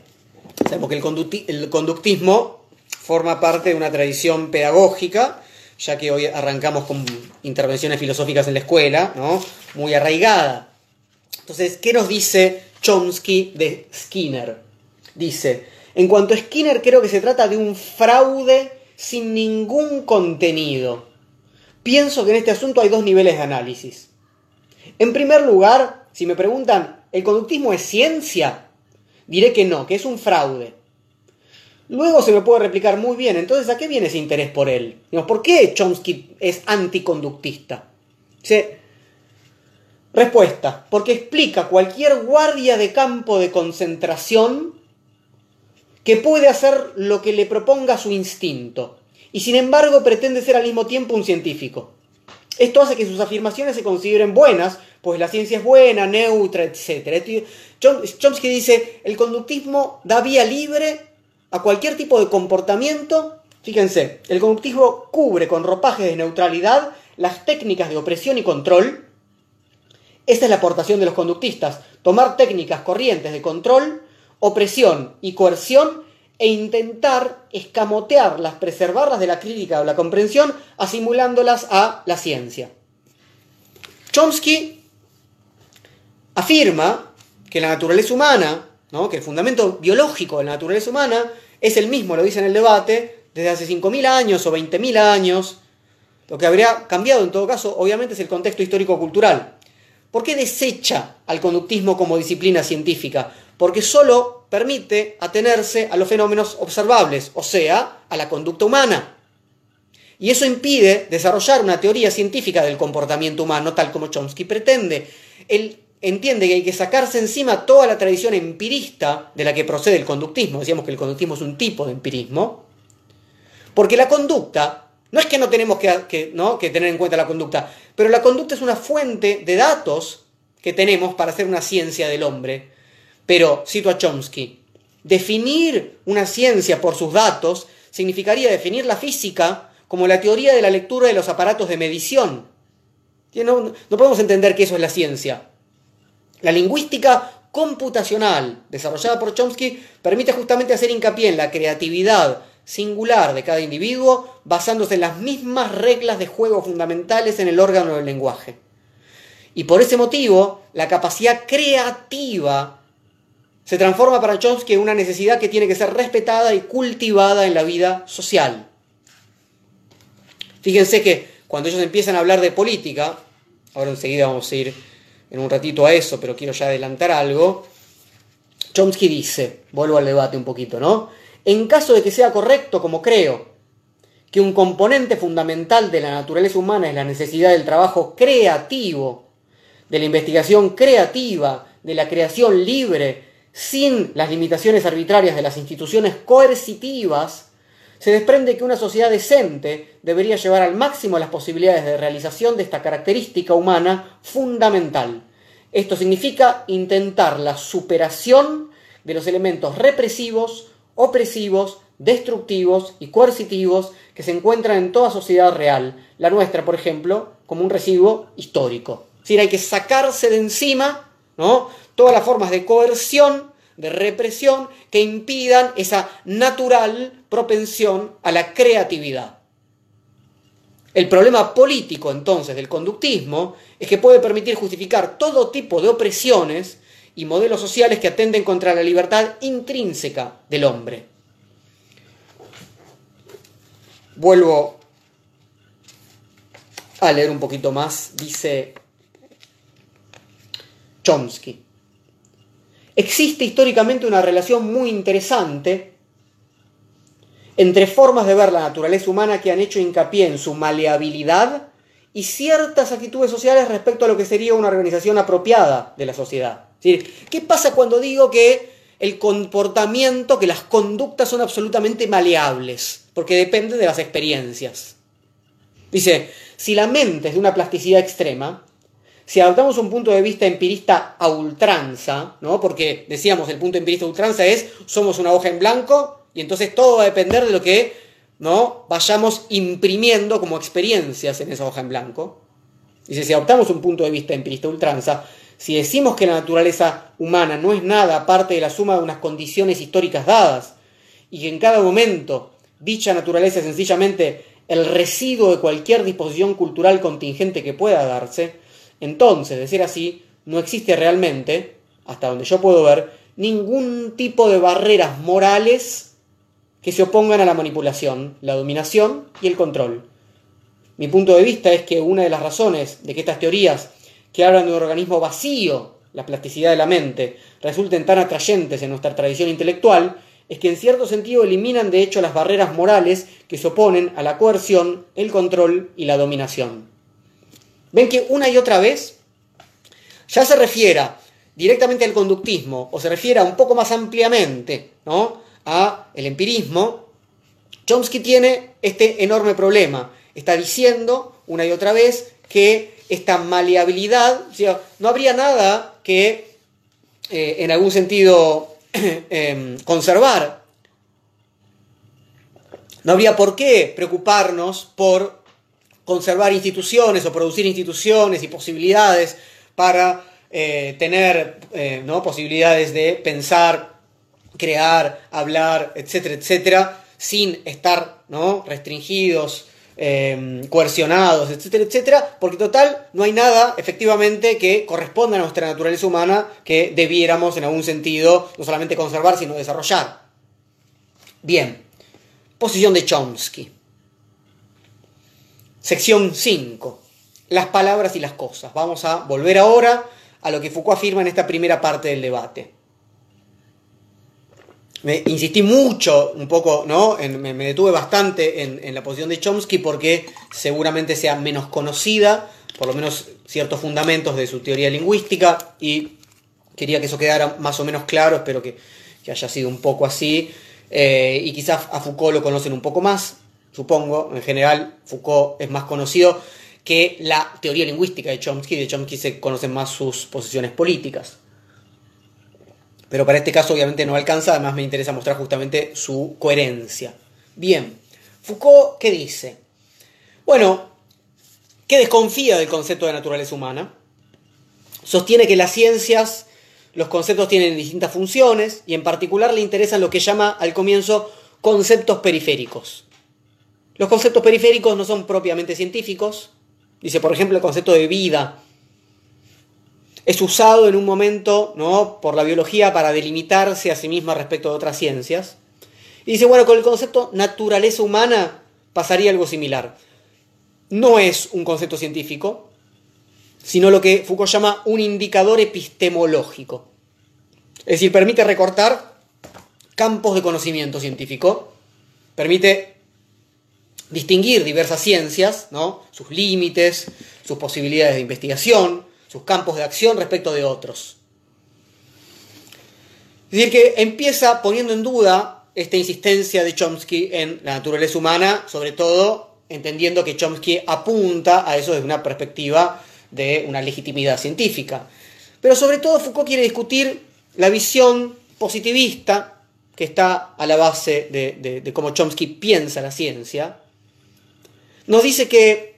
porque el, el conductismo forma parte de una tradición pedagógica, ya que hoy arrancamos con intervenciones filosóficas en la escuela, ¿no? Muy arraigada. Entonces, ¿qué nos dice Chomsky de Skinner? Dice, en cuanto a Skinner, creo que se trata de un fraude sin ningún contenido. Pienso que en este asunto hay dos niveles de análisis. En primer lugar, si me preguntan, ¿el conductismo es ciencia? Diré que no, que es un fraude. Luego se me puede replicar muy bien, entonces ¿a qué viene ese interés por él? ¿Por qué Chomsky es anticonductista? Respuesta, porque explica cualquier guardia de campo de concentración que puede hacer lo que le proponga su instinto, y sin embargo pretende ser al mismo tiempo un científico. Esto hace que sus afirmaciones se consideren buenas, pues la ciencia es buena, neutra, etc. Chomsky dice, el conductismo da vía libre a cualquier tipo de comportamiento. Fíjense, el conductismo cubre con ropajes de neutralidad las técnicas de opresión y control. Esta es la aportación de los conductistas, tomar técnicas corrientes de control opresión y coerción e intentar escamotearlas, preservarlas de la crítica o la comprensión, asimulándolas a la ciencia. Chomsky afirma que la naturaleza humana, ¿no? que el fundamento biológico de la naturaleza humana es el mismo, lo dice en el debate, desde hace 5.000 años o 20.000 años. Lo que habría cambiado en todo caso, obviamente, es el contexto histórico-cultural. ¿Por qué desecha al conductismo como disciplina científica? porque solo permite atenerse a los fenómenos observables, o sea, a la conducta humana. Y eso impide desarrollar una teoría científica del comportamiento humano tal como Chomsky pretende. Él entiende que hay que sacarse encima toda la tradición empirista de la que procede el conductismo. Decíamos que el conductismo es un tipo de empirismo. Porque la conducta, no es que no tenemos que, ¿no? que tener en cuenta la conducta, pero la conducta es una fuente de datos que tenemos para hacer una ciencia del hombre. Pero, cito a Chomsky, definir una ciencia por sus datos significaría definir la física como la teoría de la lectura de los aparatos de medición. No, no podemos entender que eso es la ciencia. La lingüística computacional desarrollada por Chomsky permite justamente hacer hincapié en la creatividad singular de cada individuo basándose en las mismas reglas de juego fundamentales en el órgano del lenguaje. Y por ese motivo, la capacidad creativa se transforma para Chomsky en una necesidad que tiene que ser respetada y cultivada en la vida social. Fíjense que cuando ellos empiezan a hablar de política, ahora enseguida vamos a ir en un ratito a eso, pero quiero ya adelantar algo, Chomsky dice, vuelvo al debate un poquito, ¿no? En caso de que sea correcto, como creo, que un componente fundamental de la naturaleza humana es la necesidad del trabajo creativo, de la investigación creativa, de la creación libre, sin las limitaciones arbitrarias de las instituciones coercitivas, se desprende que una sociedad decente debería llevar al máximo las posibilidades de realización de esta característica humana fundamental. Esto significa intentar la superación de los elementos represivos, opresivos, destructivos y coercitivos que se encuentran en toda sociedad real, la nuestra, por ejemplo, como un residuo histórico. Es decir, hay que sacarse de encima ¿no? todas las formas de coerción, de represión que impidan esa natural propensión a la creatividad. El problema político entonces del conductismo es que puede permitir justificar todo tipo de opresiones y modelos sociales que atenden contra la libertad intrínseca del hombre. Vuelvo a leer un poquito más, dice Chomsky. Existe históricamente una relación muy interesante entre formas de ver la naturaleza humana que han hecho hincapié en su maleabilidad y ciertas actitudes sociales respecto a lo que sería una organización apropiada de la sociedad. ¿Qué pasa cuando digo que el comportamiento, que las conductas son absolutamente maleables? Porque depende de las experiencias. Dice, si la mente es de una plasticidad extrema, si adoptamos un punto de vista empirista a ultranza, ¿no? Porque decíamos, el punto empirista a ultranza es somos una hoja en blanco y entonces todo va a depender de lo que ¿no? vayamos imprimiendo como experiencias en esa hoja en blanco. Dice, si adoptamos un punto de vista empirista ultranza, si decimos que la naturaleza humana no es nada aparte de la suma de unas condiciones históricas dadas, y que en cada momento dicha naturaleza es sencillamente el residuo de cualquier disposición cultural contingente que pueda darse, entonces, de ser así, no existe realmente, hasta donde yo puedo ver, ningún tipo de barreras morales que se opongan a la manipulación, la dominación y el control. Mi punto de vista es que una de las razones de que estas teorías que hablan de un organismo vacío, la plasticidad de la mente, resulten tan atrayentes en nuestra tradición intelectual, es que en cierto sentido eliminan de hecho las barreras morales que se oponen a la coerción, el control y la dominación. Ven que una y otra vez ya se refiera directamente al conductismo o se refiera un poco más ampliamente ¿no? a el empirismo, Chomsky tiene este enorme problema. Está diciendo una y otra vez que esta maleabilidad, no habría nada que eh, en algún sentido em, conservar. No habría por qué preocuparnos por conservar instituciones o producir instituciones y posibilidades para eh, tener eh, ¿no? posibilidades de pensar crear, hablar, etcétera, etcétera, sin estar ¿no? restringidos, em, coercionados, etcétera, etcétera, porque total no hay nada efectivamente que corresponda a nuestra naturaleza humana que debiéramos en algún sentido no solamente conservar, sino desarrollar. Bien, posición de Chomsky. Sección 5. Las palabras y las cosas. Vamos a volver ahora a lo que Foucault afirma en esta primera parte del debate me insistí mucho, un poco, ¿no? me, detuve bastante en, la posición de Chomsky porque seguramente sea menos conocida, por lo menos ciertos fundamentos de su teoría lingüística, y quería que eso quedara más o menos claro, espero que, haya sido un poco así, eh, y quizás a Foucault lo conocen un poco más, supongo, en general Foucault es más conocido que la teoría lingüística de Chomsky, de Chomsky se conocen más sus posiciones políticas. Pero para este caso obviamente no alcanza, además me interesa mostrar justamente su coherencia. Bien, Foucault, ¿qué dice? Bueno, que desconfía del concepto de naturaleza humana, sostiene que las ciencias, los conceptos tienen distintas funciones y en particular le interesan lo que llama al comienzo conceptos periféricos. Los conceptos periféricos no son propiamente científicos, dice por ejemplo el concepto de vida es usado en un momento ¿no? por la biología para delimitarse a sí misma respecto de otras ciencias. Y dice, bueno, con el concepto naturaleza humana pasaría algo similar. No es un concepto científico, sino lo que Foucault llama un indicador epistemológico. Es decir, permite recortar campos de conocimiento científico, permite distinguir diversas ciencias, ¿no? sus límites, sus posibilidades de investigación, sus campos de acción respecto de otros. Es decir, que empieza poniendo en duda esta insistencia de Chomsky en la naturaleza humana, sobre todo entendiendo que Chomsky apunta a eso desde una perspectiva de una legitimidad científica. Pero sobre todo Foucault quiere discutir la visión positivista que está a la base de, de cómo Chomsky piensa la ciencia. Nos dice que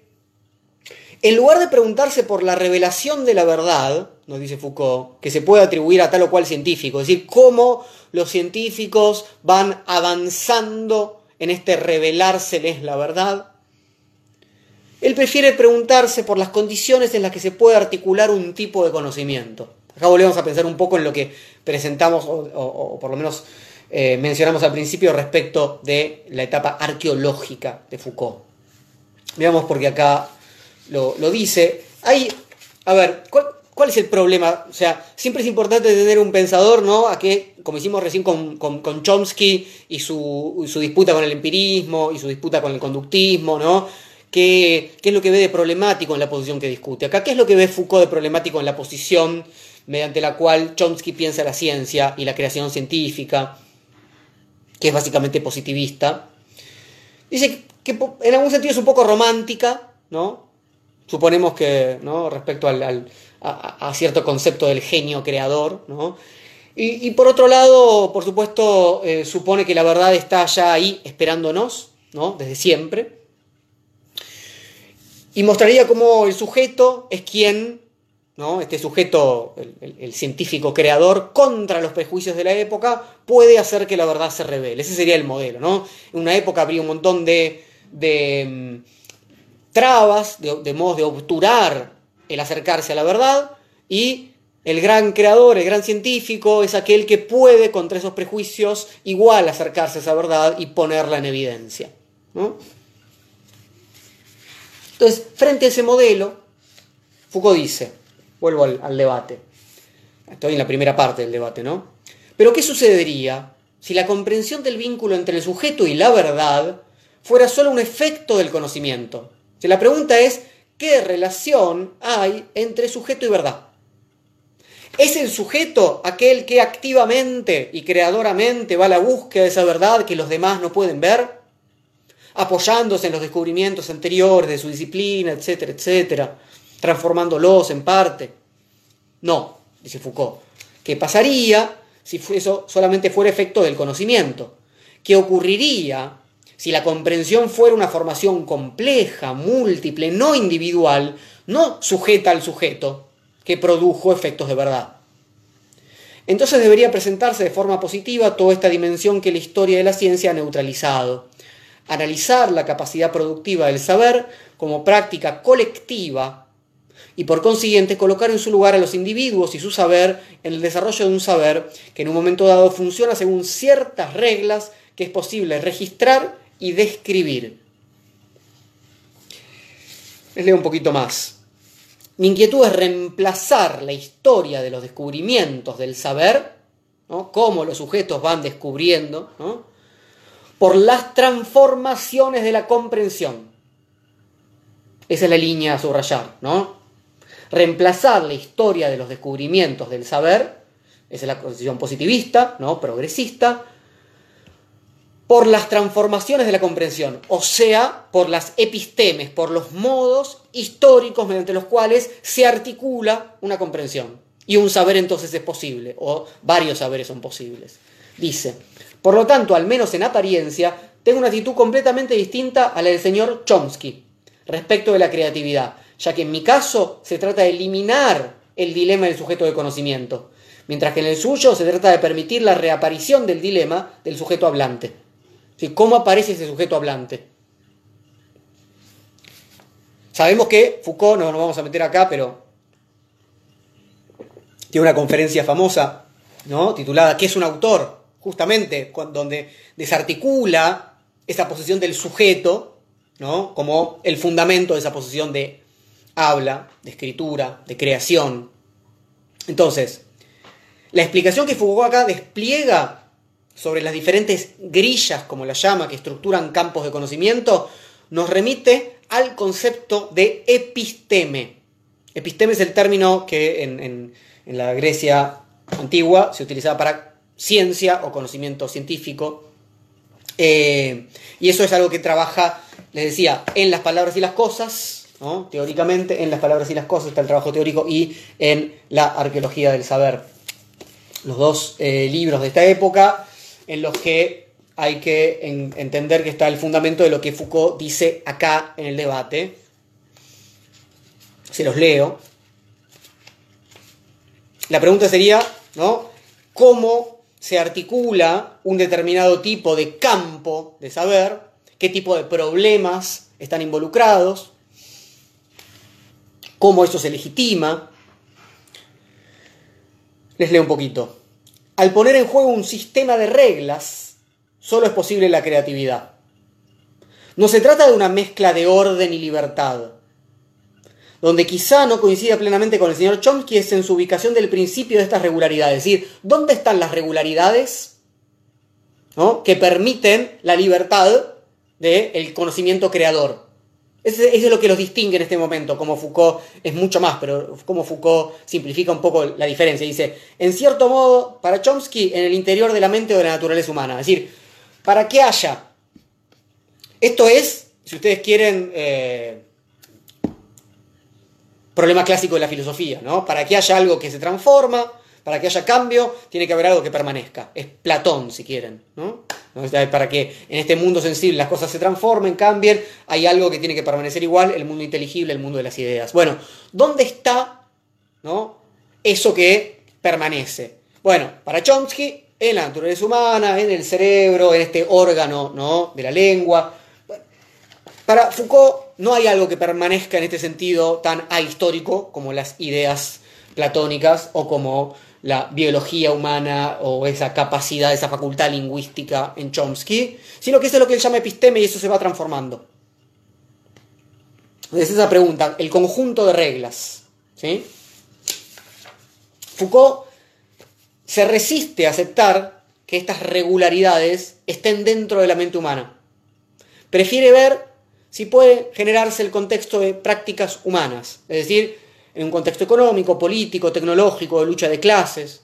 en lugar de preguntarse por la revelación de la verdad, nos dice Foucault, que se puede atribuir a tal o cual científico, es decir, cómo los científicos van avanzando en este revelárseles la verdad, él prefiere preguntarse por las condiciones en las que se puede articular un tipo de conocimiento. Acá volvemos a pensar un poco en lo que presentamos, o, por lo menos eh, mencionamos al principio respecto de la etapa arqueológica de Foucault. Veamos porque acá lo, dice. Hay, a ver, ¿cuál, es el problema? O sea, siempre es importante tener un pensador, ¿no? A que, como hicimos recién con, Chomsky y su, su disputa con el empirismo y su disputa con el conductismo, ¿no? ¿Qué, es lo que ve de problemático en la posición que discute? Acá, ¿qué es lo que ve Foucault de problemático en la posición mediante la cual Chomsky piensa la ciencia y la creación científica, que es básicamente positivista? Dice que en algún sentido es un poco romántica, ¿no? Suponemos que, ¿no? Respecto al, a, cierto concepto del genio creador, ¿no? Y, por otro lado, por supuesto, eh, supone que la verdad está ya ahí esperándonos, ¿no? Desde siempre y mostraría cómo el sujeto es quien, ¿no? este sujeto, el, científico creador, contra los prejuicios de la época, puede hacer que la verdad se revele. Ese sería el modelo. ¿no? En una época habría un montón de, de mm, trabas, de, de de obturar el acercarse a la verdad, y el gran creador, el gran científico, es aquel que puede, contra esos prejuicios, igual acercarse a esa verdad y ponerla en evidencia. Entonces, frente a ese modelo, Foucault dice, vuelvo al, debate, estoy en la primera parte del debate, ¿no? Pero ¿qué sucedería si la comprensión del vínculo entre el sujeto y la verdad fuera solo un efecto del conocimiento? La pregunta es, ¿qué relación hay entre sujeto y verdad? ¿Es el sujeto aquel que activamente y creadoramente va a la búsqueda de esa verdad que los demás no pueden ver? apoyándose en los descubrimientos anteriores de su disciplina, etcétera, etcétera, transformándolos en parte. No, dice Foucault. ¿Qué pasaría si eso solamente fuera efecto del conocimiento? ¿Qué ocurriría si la comprensión fuera una formación compleja, múltiple, no individual, no sujeta al sujeto, que produjo efectos de verdad? Entonces debería presentarse de forma positiva toda esta dimensión que la historia de la ciencia ha neutralizado analizar la capacidad productiva del saber como práctica colectiva y por consiguiente colocar en su lugar a los individuos y su saber en el desarrollo de un saber que en un momento dado funciona según ciertas reglas que es posible registrar y describir. Les leo un poquito más. Mi inquietud es reemplazar la historia de los descubrimientos del saber, ¿no? cómo los sujetos van descubriendo, ¿no? por las transformaciones de la comprensión. Esa es la línea a subrayar, ¿no? Reemplazar la historia de los descubrimientos del saber, esa es la posición positivista, ¿no? Progresista, por las transformaciones de la comprensión, o sea, por las epistemes, por los modos históricos mediante los cuales se articula una comprensión. Y un saber entonces es posible, o varios saberes son posibles. Dice, por lo tanto, al menos en apariencia, tengo una actitud completamente distinta a la del señor Chomsky respecto de la creatividad, ya que en mi caso se trata de eliminar el dilema del sujeto de conocimiento, mientras que en el suyo se trata de permitir la reaparición del dilema del sujeto hablante. ¿Cómo aparece ese sujeto hablante? Sabemos que Foucault, no nos vamos a meter acá, pero tiene una conferencia famosa, ¿no? titulada ¿Qué es un autor? justamente donde desarticula esa posición del sujeto, ¿no? como el fundamento de esa posición de habla, de escritura, de creación. Entonces, la explicación que Foucault acá despliega sobre las diferentes grillas, como la llama, que estructuran campos de conocimiento, nos remite al concepto de episteme. Episteme es el término que en, en la Grecia antigua se utilizaba para ciencia o conocimiento científico, Eh, y eso es algo que trabaja, les decía, en las palabras y las cosas, teóricamente, en las palabras y las cosas está el trabajo teórico y en la arqueología del saber. Los dos eh, libros de esta época en los que hay que entender que está el fundamento de lo que Foucault dice acá en el debate. Se los leo. La pregunta sería, ¿no? ¿Cómo se articula un determinado tipo de campo de saber? ¿Qué tipo de problemas están involucrados? ¿Cómo eso se legitima? Les leo un poquito. Al poner en juego un sistema de reglas, solo es posible la creatividad. No se trata de una mezcla de orden y libertad. Donde quizá no coincida plenamente con el señor Chomsky es en su ubicación del principio de estas regularidades. Es decir, ¿dónde están las regularidades que permiten la libertad del conocimiento creador? Eso es lo que los distingue en este momento, como Foucault es mucho más, pero como Foucault simplifica un poco la diferencia. Dice, en cierto modo, para Chomsky, en el interior de la mente o de la naturaleza humana. Es decir, para que haya... Esto es, si ustedes quieren, eh, problema clásico de la filosofía, ¿no? Para que haya algo que se transforma, para que haya cambio, tiene que haber algo que permanezca. Es Platón, si quieren, ¿no? Para que en este mundo sensible las cosas se transformen, cambien, hay algo que tiene que permanecer igual, el mundo inteligible, el mundo de las ideas. Bueno, ¿dónde está ¿no? eso que permanece? Bueno, para Chomsky, en la naturaleza humana, en el cerebro, en este órgano ¿no? de la lengua. Para Foucault no hay algo que permanezca en este sentido tan ahistórico como las ideas platónicas o como la biología humana o esa capacidad, esa facultad lingüística en Chomsky, sino que eso es lo que él llama episteme y eso se va transformando. Es esa pregunta, el conjunto de reglas. ¿sí? Foucault se resiste a aceptar que estas regularidades estén dentro de la mente humana. Prefiere ver si puede generarse el contexto de prácticas humanas, es decir, en un contexto económico, político, tecnológico, de lucha de clases.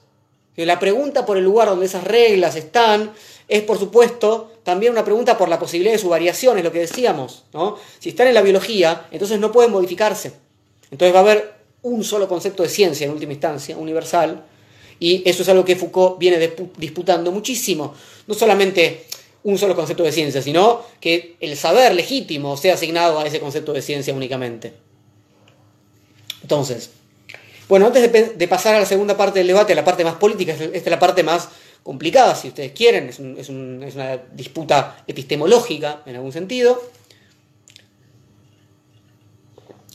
La pregunta por el lugar donde esas reglas están es, por supuesto, también una pregunta por la posibilidad de su variación, es lo que decíamos. ¿no? Si están en la biología, entonces no pueden modificarse. Entonces va a haber un solo concepto de ciencia en última instancia, universal, y eso es algo que Foucault viene disputando muchísimo. No solamente un solo concepto de ciencia, sino que el saber legítimo sea asignado a ese concepto de ciencia únicamente. Entonces, bueno, antes de, pasar a la segunda parte del debate, la parte más política, esta es la parte más complicada, si ustedes quieren, es, una disputa epistemológica en algún sentido.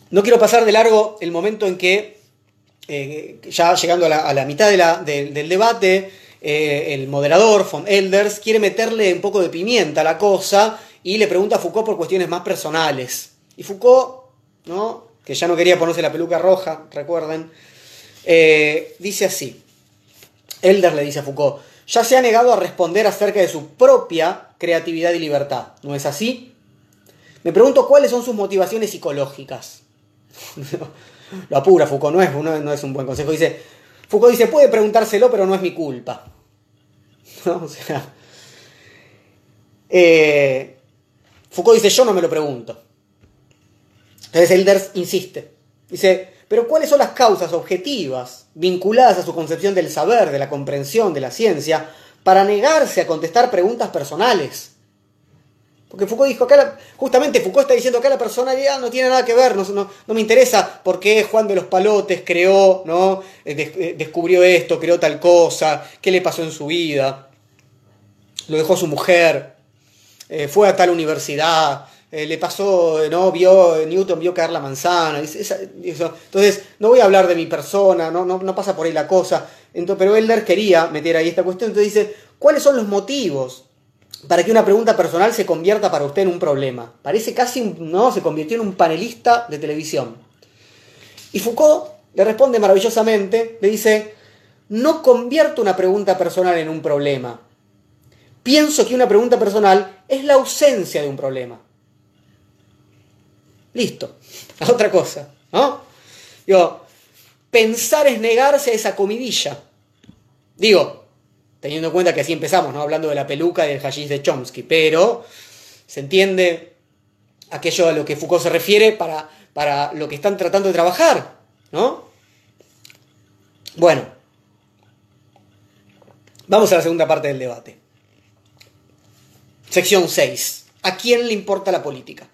No quiero pasar de largo el momento en que, eh, ya llegando a la, mitad del debate, eh, el moderador, von Elders, quiere meterle un poco de pimienta a la cosa y le pregunta a Foucault por cuestiones más personales. Y Foucault, ¿no? Que ya no quería ponerse la peluca roja, recuerden, eh, dice así, Elder le dice a Foucault, ya se ha negado a responder acerca de su propia creatividad y libertad, ¿no es así? Me pregunto cuáles son sus motivaciones psicológicas. Lo apura Foucault, no es, no, es un buen consejo. Dice, Foucault dice, puede preguntárselo, pero no es mi culpa. O sea, eh, Foucault dice, yo no me lo pregunto. Entonces Elders insiste. Dice, pero ¿cuáles son las causas objetivas vinculadas a su concepción del saber, de la comprensión, de la ciencia, para negarse a contestar preguntas personales? Porque Foucault dijo, acá justamente Foucault está diciendo que la personalidad no tiene nada que ver, no, no, me interesa por qué Juan de los Palotes creó, ¿no? Eh, eh, descubrió esto, creó tal cosa, qué le pasó en su vida, lo dejó su mujer, eh, fue a tal universidad, eh, le pasó, ¿no? Vio, Newton vio caer la manzana. Entonces, no voy a hablar de mi persona, no, pasa por ahí la cosa. Pero Elder quería meter ahí esta cuestión. Entonces dice, ¿cuáles son los motivos para que una pregunta personal se convierta para usted en un problema? Parece casi, ¿no? Se convirtió en un panelista de televisión. Y Foucault le responde maravillosamente, le dice, no convierto una pregunta personal en un problema. Pienso que una pregunta personal es la ausencia de un problema. Listo. A otra cosa, ¿no? Digo, pensar es negarse a esa comidilla. Digo, teniendo en cuenta que así empezamos, ¿no? Hablando de la peluca y del hashish de Chomsky, pero se entiende aquello a lo que Foucault se refiere para, para lo que están tratando de trabajar, ¿no? Bueno, vamos a la segunda parte del debate. Sección 6. ¿A quién le importa la política?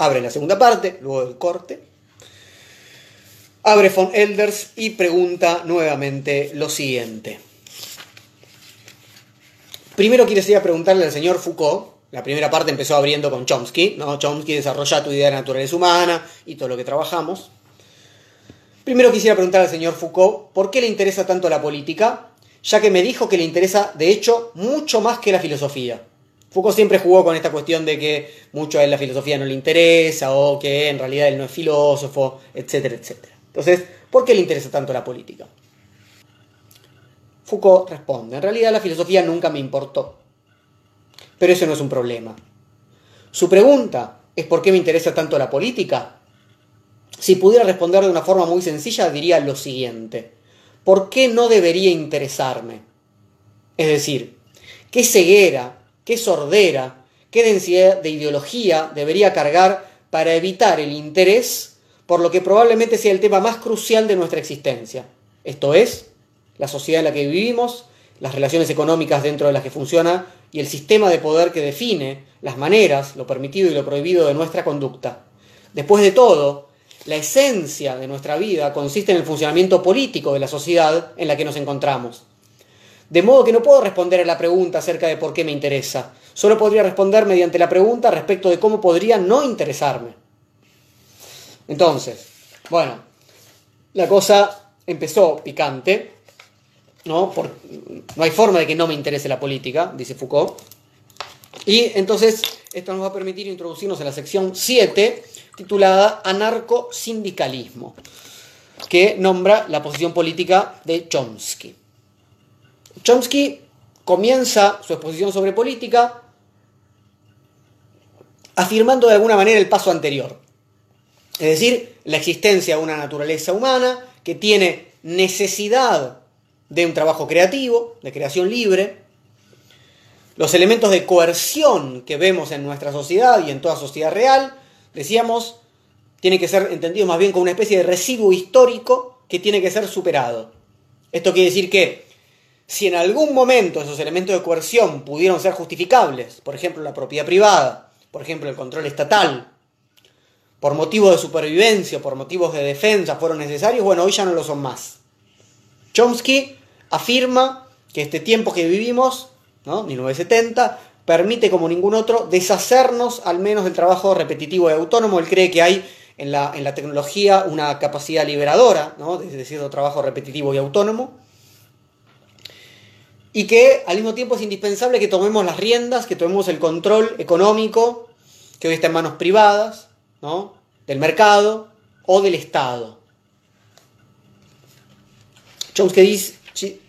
Abre la segunda parte, luego del corte. Abre von Elders y pregunta nuevamente lo siguiente. Primero quisiera preguntarle al señor Foucault, la primera parte empezó abriendo con Chomsky, ¿no? Chomsky desarrolla tu idea de naturaleza humana y todo lo que trabajamos. Primero quisiera preguntar al señor Foucault por qué le interesa tanto la política, ya que me dijo que le interesa, de hecho, mucho más que la filosofía. Foucault siempre jugó con esta cuestión de que mucho a él la filosofía no le interesa o que en realidad él no es filósofo, etcétera, etcétera. Entonces, ¿por qué le interesa tanto la política? Foucault responde, en realidad la filosofía nunca me importó. Pero eso no es un problema. Su pregunta es ¿por qué me interesa tanto la política? Si pudiera responder de una forma muy sencilla, diría lo siguiente. ¿Por qué no debería interesarme? Es decir, ¿qué ceguera qué sordera, qué densidad de ideología debería cargar para evitar el interés por lo que probablemente sea el tema más crucial de nuestra existencia. Esto es, la sociedad en la que vivimos, las relaciones económicas dentro de las que funciona y el sistema de poder que define las maneras, lo permitido y lo prohibido de nuestra conducta. Después de todo, la esencia de nuestra vida consiste en el funcionamiento político de la sociedad en la que nos encontramos. De modo que no puedo responder a la pregunta acerca de por qué me interesa. Solo podría responder mediante la pregunta respecto de cómo podría no interesarme. Entonces, bueno, la cosa empezó picante, ¿no? no hay forma de que no me interese la política, dice Foucault. Y entonces esto nos va a permitir introducirnos en la sección 7, titulada Anarco-sindicalismo, que nombra la posición política de Chomsky. Chomsky comienza su exposición sobre política afirmando de alguna manera el paso anterior. Es decir, la existencia de una naturaleza humana que tiene necesidad de un trabajo creativo, de creación libre, los elementos de coerción que vemos en nuestra sociedad y en toda sociedad real, decíamos, tiene que ser entendido más bien como una especie de residuo histórico que tiene que ser superado. Esto quiere decir que si en algún momento esos elementos de coerción pudieron ser justificables, por ejemplo la propiedad privada, por ejemplo el control estatal, por motivos de supervivencia, por motivos de defensa fueron necesarios, bueno, hoy ya no lo son más. Chomsky afirma que este tiempo que vivimos, ¿no? 1970, permite como ningún otro deshacernos al menos del trabajo repetitivo y autónomo. Él cree que hay en la, en la tecnología una capacidad liberadora ¿no? de cierto trabajo repetitivo y autónomo y que al mismo tiempo es indispensable que tomemos las riendas, que tomemos el control económico, que hoy está en manos privadas, ¿no? del mercado o del Estado. Chomsky dice,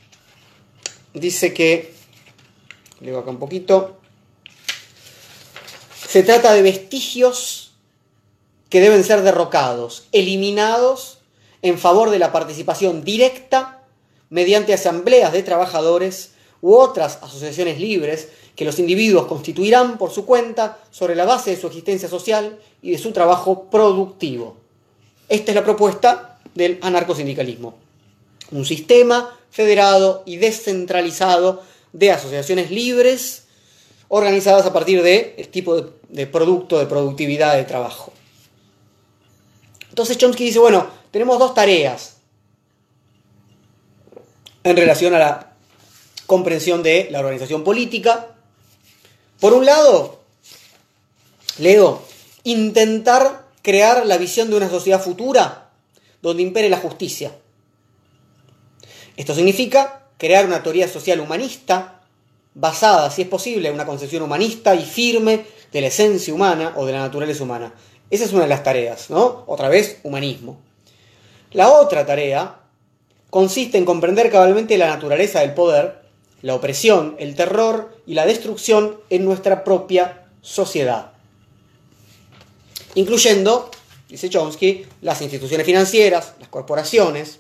dice que, leo acá un poquito, se trata de vestigios que deben ser derrocados, eliminados en favor de la participación directa mediante asambleas de trabajadores u otras asociaciones libres que los individuos constituirán por su cuenta sobre la base de su existencia social y de su trabajo productivo. Esta es la propuesta del anarcosindicalismo. Un sistema federado y descentralizado de asociaciones libres organizadas a partir del de tipo de, de producto de productividad de trabajo. Entonces Chomsky dice, bueno, tenemos dos tareas en relación a la comprensión de la organización política. Por un lado, leo, intentar crear la visión de una sociedad futura donde impere la justicia. Esto significa crear una teoría social humanista basada, si es posible, en una concepción humanista y firme de la esencia humana o de la naturaleza humana. Esa es una de las tareas, ¿no? Otra vez, humanismo. La otra tarea consiste en comprender cabalmente la naturaleza del poder, la opresión, el terror y la destrucción en nuestra propia sociedad. Incluyendo, dice Chomsky, las instituciones financieras, las corporaciones,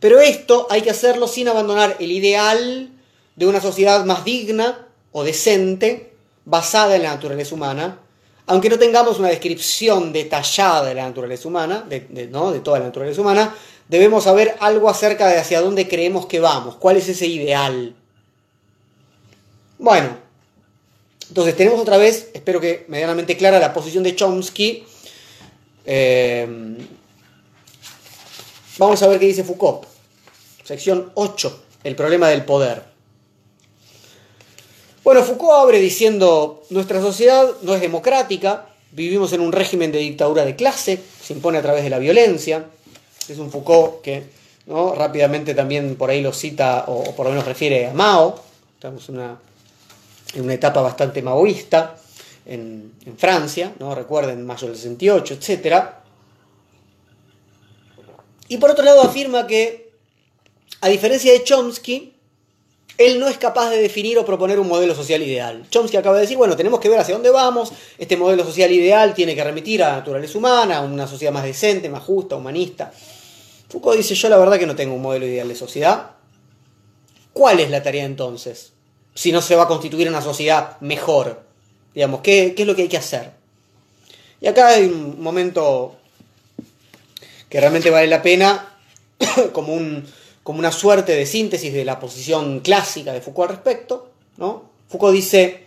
Pero esto hay que hacerlo sin abandonar el ideal de una sociedad más digna o decente, basada en la naturaleza humana, aunque no tengamos una descripción detallada de la naturaleza humana, de, ¿no? de toda la naturaleza humana, debemos saber algo acerca de hacia dónde creemos que vamos, cuál es ese ideal. Bueno, entonces tenemos otra vez, espero que medianamente clara, la posición de Chomsky. Eh, vamos a ver qué dice Foucault. Sección 8, el problema del poder. Bueno, Foucault abre diciendo, nuestra sociedad no es democrática, vivimos en un régimen de dictadura de clase, se impone a través de la violencia. Es un Foucault que ¿no? rápidamente también por ahí lo cita o, por lo menos refiere a Mao. Estamos una, en una etapa bastante maoísta en, en, Francia, ¿no? recuerden, mayo del 68, etc. Y por otro lado afirma que, a diferencia de Chomsky, él no es capaz de definir o proponer un modelo social ideal. Chomsky acaba de decir, bueno, tenemos que ver hacia dónde vamos, este modelo social ideal tiene que remitir a la naturaleza humana, a una sociedad más decente, más justa, humanista. Foucault dice, yo la verdad que no tengo un modelo ideal de sociedad. ¿Cuál es la tarea entonces? Si no se va a constituir una sociedad mejor. Digamos, ¿qué, qué es lo que hay que hacer? Y acá hay un momento que realmente vale la pena, como un, como una suerte de síntesis de la posición clásica de Foucault al respecto. ¿no? Foucault dice,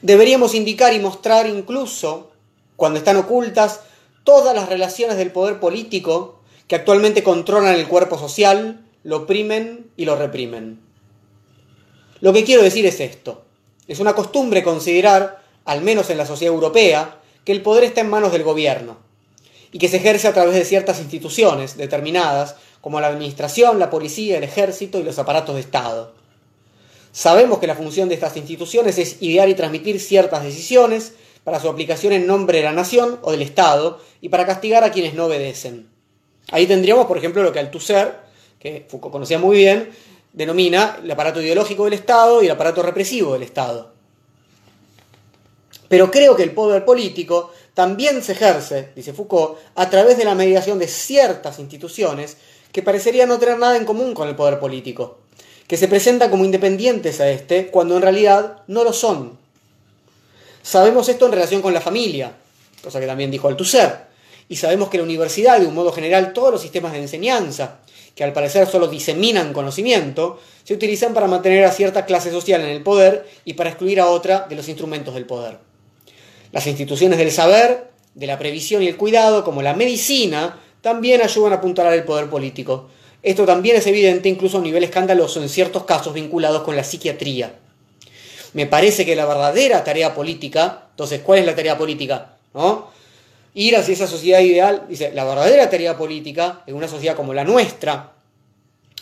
deberíamos indicar y mostrar incluso, cuando están ocultas, todas las relaciones del poder político que actualmente controlan el cuerpo social, lo oprimen y lo reprimen. Lo que quiero decir es esto. Es una costumbre considerar, al menos en la sociedad europea, que el poder está en manos del gobierno y que se ejerce a través de ciertas instituciones determinadas como la administración, la policía, el ejército y los aparatos de Estado. Sabemos que la función de estas instituciones es idear y transmitir ciertas decisiones para su aplicación en nombre de la nación o del Estado y para castigar a quienes no obedecen. Ahí tendríamos, por ejemplo, lo que Althusser, que Foucault conocía muy bien, denomina el aparato ideológico del Estado y el aparato represivo del Estado. Pero creo que el poder político también se ejerce, dice Foucault, a través de la mediación de ciertas instituciones que parecerían no tener nada en común con el poder político, que se presentan como independientes a este, cuando en realidad no lo son. Sabemos esto en relación con la familia, cosa que también dijo Althusser, y sabemos que la universidad, de un modo general, todos los sistemas de enseñanza, que al parecer solo diseminan conocimiento, se utilizan para mantener a cierta clase social en el poder y para excluir a otra de los instrumentos del poder. Las instituciones del saber, de la previsión y el cuidado, como la medicina, también ayudan a apuntalar el poder político. Esto también es evidente incluso a un nivel escandaloso en ciertos casos vinculados con la psiquiatría. Me parece que la verdadera tarea política, entonces, ¿cuál es la tarea política? ¿No? Ir hacia esa sociedad ideal, dice, la verdadera tarea política en una sociedad como la nuestra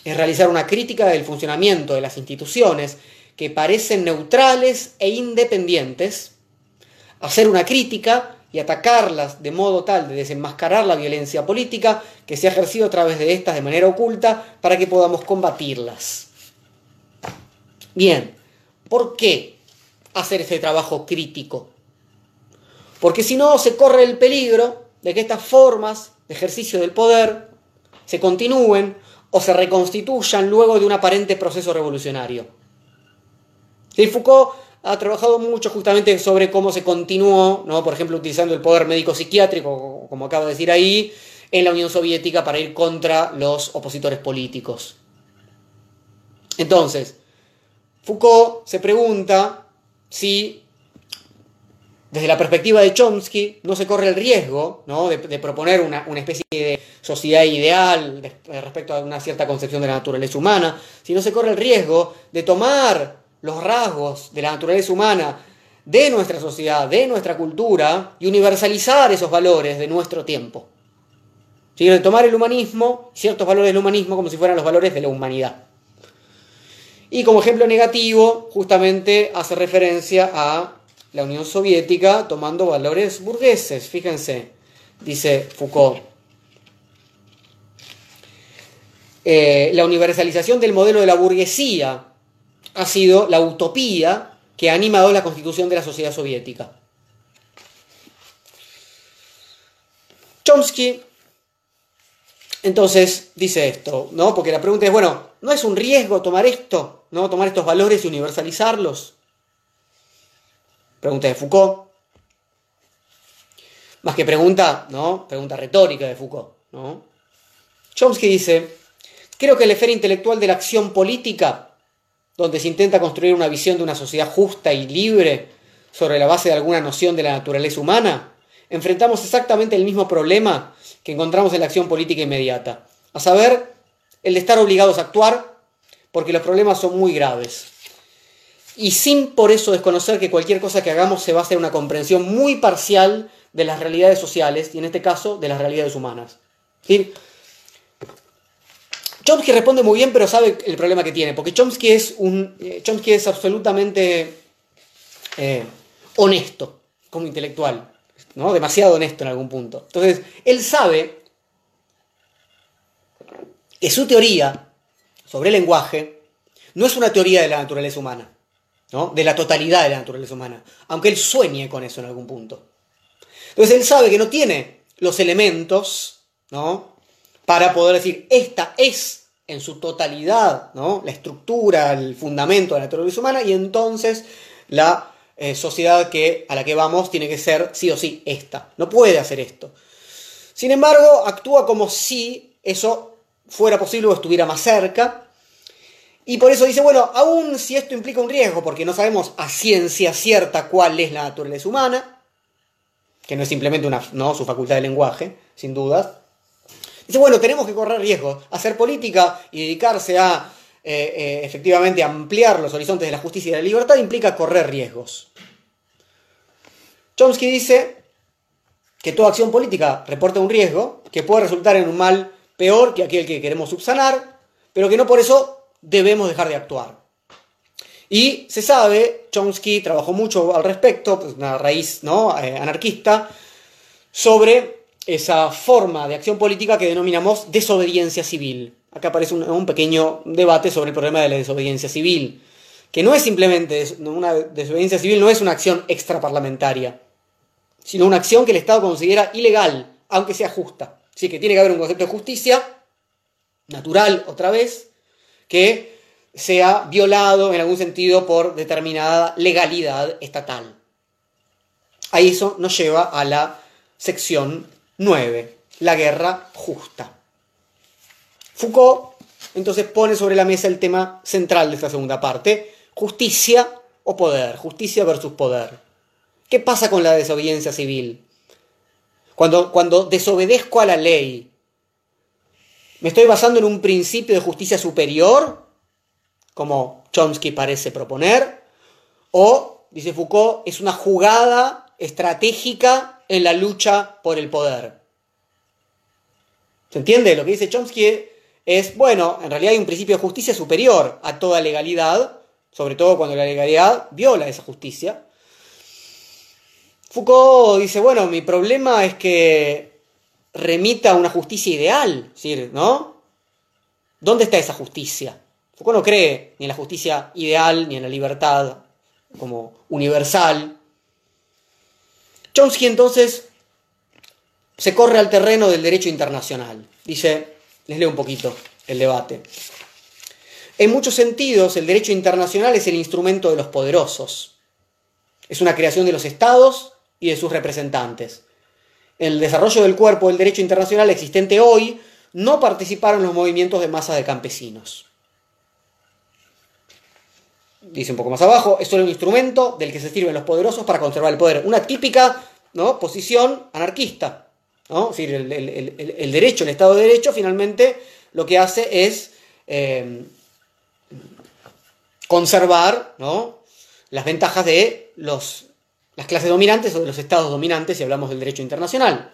es realizar una crítica del funcionamiento de las instituciones que parecen neutrales e independientes, hacer una crítica y atacarlas de modo tal de desenmascarar la violencia política que se ha ejercido a través de estas de manera oculta para que podamos combatirlas. Bien, ¿por qué hacer este trabajo crítico? Porque si no se corre el peligro de que estas formas de ejercicio del poder se continúen o se reconstituyan luego de un aparente proceso revolucionario. Si Foucault ha trabajado mucho justamente sobre cómo se continuó, ¿no? por ejemplo, utilizando el poder médico psiquiátrico, como acabo de decir ahí, en la Unión Soviética para ir contra los opositores políticos. Entonces, Foucault se pregunta si, desde la perspectiva de Chomsky, no se corre el riesgo ¿no? de, proponer una, una, especie de sociedad ideal respecto a una cierta concepción de la naturaleza humana, si no se corre el riesgo de tomar los rasgos de la naturaleza humana de nuestra sociedad, de nuestra cultura, y universalizar esos valores de nuestro tiempo. ¿Sí? De tomar el humanismo, ciertos valores del humanismo, como si fueran los valores de la humanidad. Y como ejemplo negativo, justamente hace referencia a la Unión Soviética tomando valores burgueses. Fíjense, dice Foucault. Eh, la universalización del modelo de la burguesía ha sido la utopía que ha animado la constitución de la sociedad soviética. Chomsky Entonces dice esto, ¿no? Porque la pregunta es, bueno, ¿no es un riesgo tomar esto, ¿no? Tomar estos valores y universalizarlos? Pregunta de Foucault. Más que pregunta, ¿no? Pregunta retórica de Foucault, ¿no? Chomsky dice, creo que la esfera intelectual de la acción política, donde se intenta construir una visión de una sociedad justa y libre sobre la base de alguna noción de la naturaleza humana, enfrentamos exactamente el mismo problema que encontramos en la acción política inmediata, a saber, el de estar obligados a actuar porque los problemas son muy graves. Y sin por eso desconocer que cualquier cosa que hagamos se basa en una comprensión muy parcial de las realidades sociales y en este caso de las realidades humanas. Chomsky responde muy bien, pero sabe el problema que tiene, porque Chomsky es, un, eh, Chomsky es absolutamente eh, honesto como intelectual. ¿no? Demasiado honesto en algún punto. Entonces, él sabe que su teoría sobre el lenguaje no es una teoría de la naturaleza humana, ¿no? De la totalidad de la naturaleza humana, aunque él sueñe con eso en algún punto. Entonces, él sabe que no tiene los elementos, ¿no? Para poder decir, esta es en su totalidad, ¿no? La estructura, el fundamento de la naturaleza humana, y entonces la eh, sociedad que, a la que vamos tiene que ser sí o sí esta. No puede hacer esto. Sin embargo, actúa como si eso fuera posible o estuviera más cerca. Y por eso dice, bueno, aún si esto implica un riesgo, porque no sabemos a ciencia cierta cuál es la naturaleza humana, que no es simplemente una, ¿no? su facultad de lenguaje, sin dudas. Dice, bueno, tenemos que correr riesgos. Hacer política y dedicarse a eh, eh, efectivamente ampliar los horizontes de la justicia y de la libertad implica correr riesgos. Chomsky dice que toda acción política reporta un riesgo que puede resultar en un mal peor que aquel que queremos subsanar, pero que no por eso debemos dejar de actuar. Y se sabe, Chomsky trabajó mucho al respecto, pues una raíz ¿no? Eh, anarquista, sobre esa forma de acción política que denominamos desobediencia civil. Acá aparece un, pequeño debate sobre el problema de la desobediencia civil, que no es simplemente una desobediencia civil, no es una acción extraparlamentaria, sino una acción que el Estado considera ilegal, aunque sea justa. Así que tiene que haber un concepto de justicia, natural otra vez, que sea violado en algún sentido por determinada legalidad estatal. Ahí eso nos lleva a la sección 9, la guerra justa. Foucault entonces pone sobre la mesa el tema central de esta segunda parte, justicia o poder, justicia versus poder. ¿Qué pasa con la desobediencia civil? Cuando, cuando desobedezco a la ley, ¿me estoy basando en un principio de justicia superior, como Chomsky parece proponer? ¿O, dice Foucault, es una jugada estratégica en la lucha por el poder? ¿Se entiende? Lo que dice Chomsky es, bueno, en realidad hay un principio de justicia superior a toda legalidad, sobre todo cuando la legalidad viola esa justicia. Foucault dice, bueno, mi problema es que remita a una justicia ideal, ¿no? ¿Dónde está esa justicia? Foucault no cree ni en la justicia ideal ni en la libertad como universal. Chomsky entonces se corre al terreno del derecho internacional. Dice, les leo un poquito el debate. En muchos sentidos, el derecho internacional es el instrumento de los poderosos. Es una creación de los estados y de sus representantes. En el desarrollo del cuerpo del derecho internacional existente hoy, no participaron los movimientos de masa de campesinos. Dice un poco más abajo, es solo un instrumento del que se sirven los poderosos para conservar el poder. Una típica ¿no? posición anarquista. ¿no? Es decir, el, derecho, el Estado de Derecho, finalmente lo que hace es eh, conservar las ventajas de los, las clases dominantes o de los estados dominantes si hablamos del derecho internacional.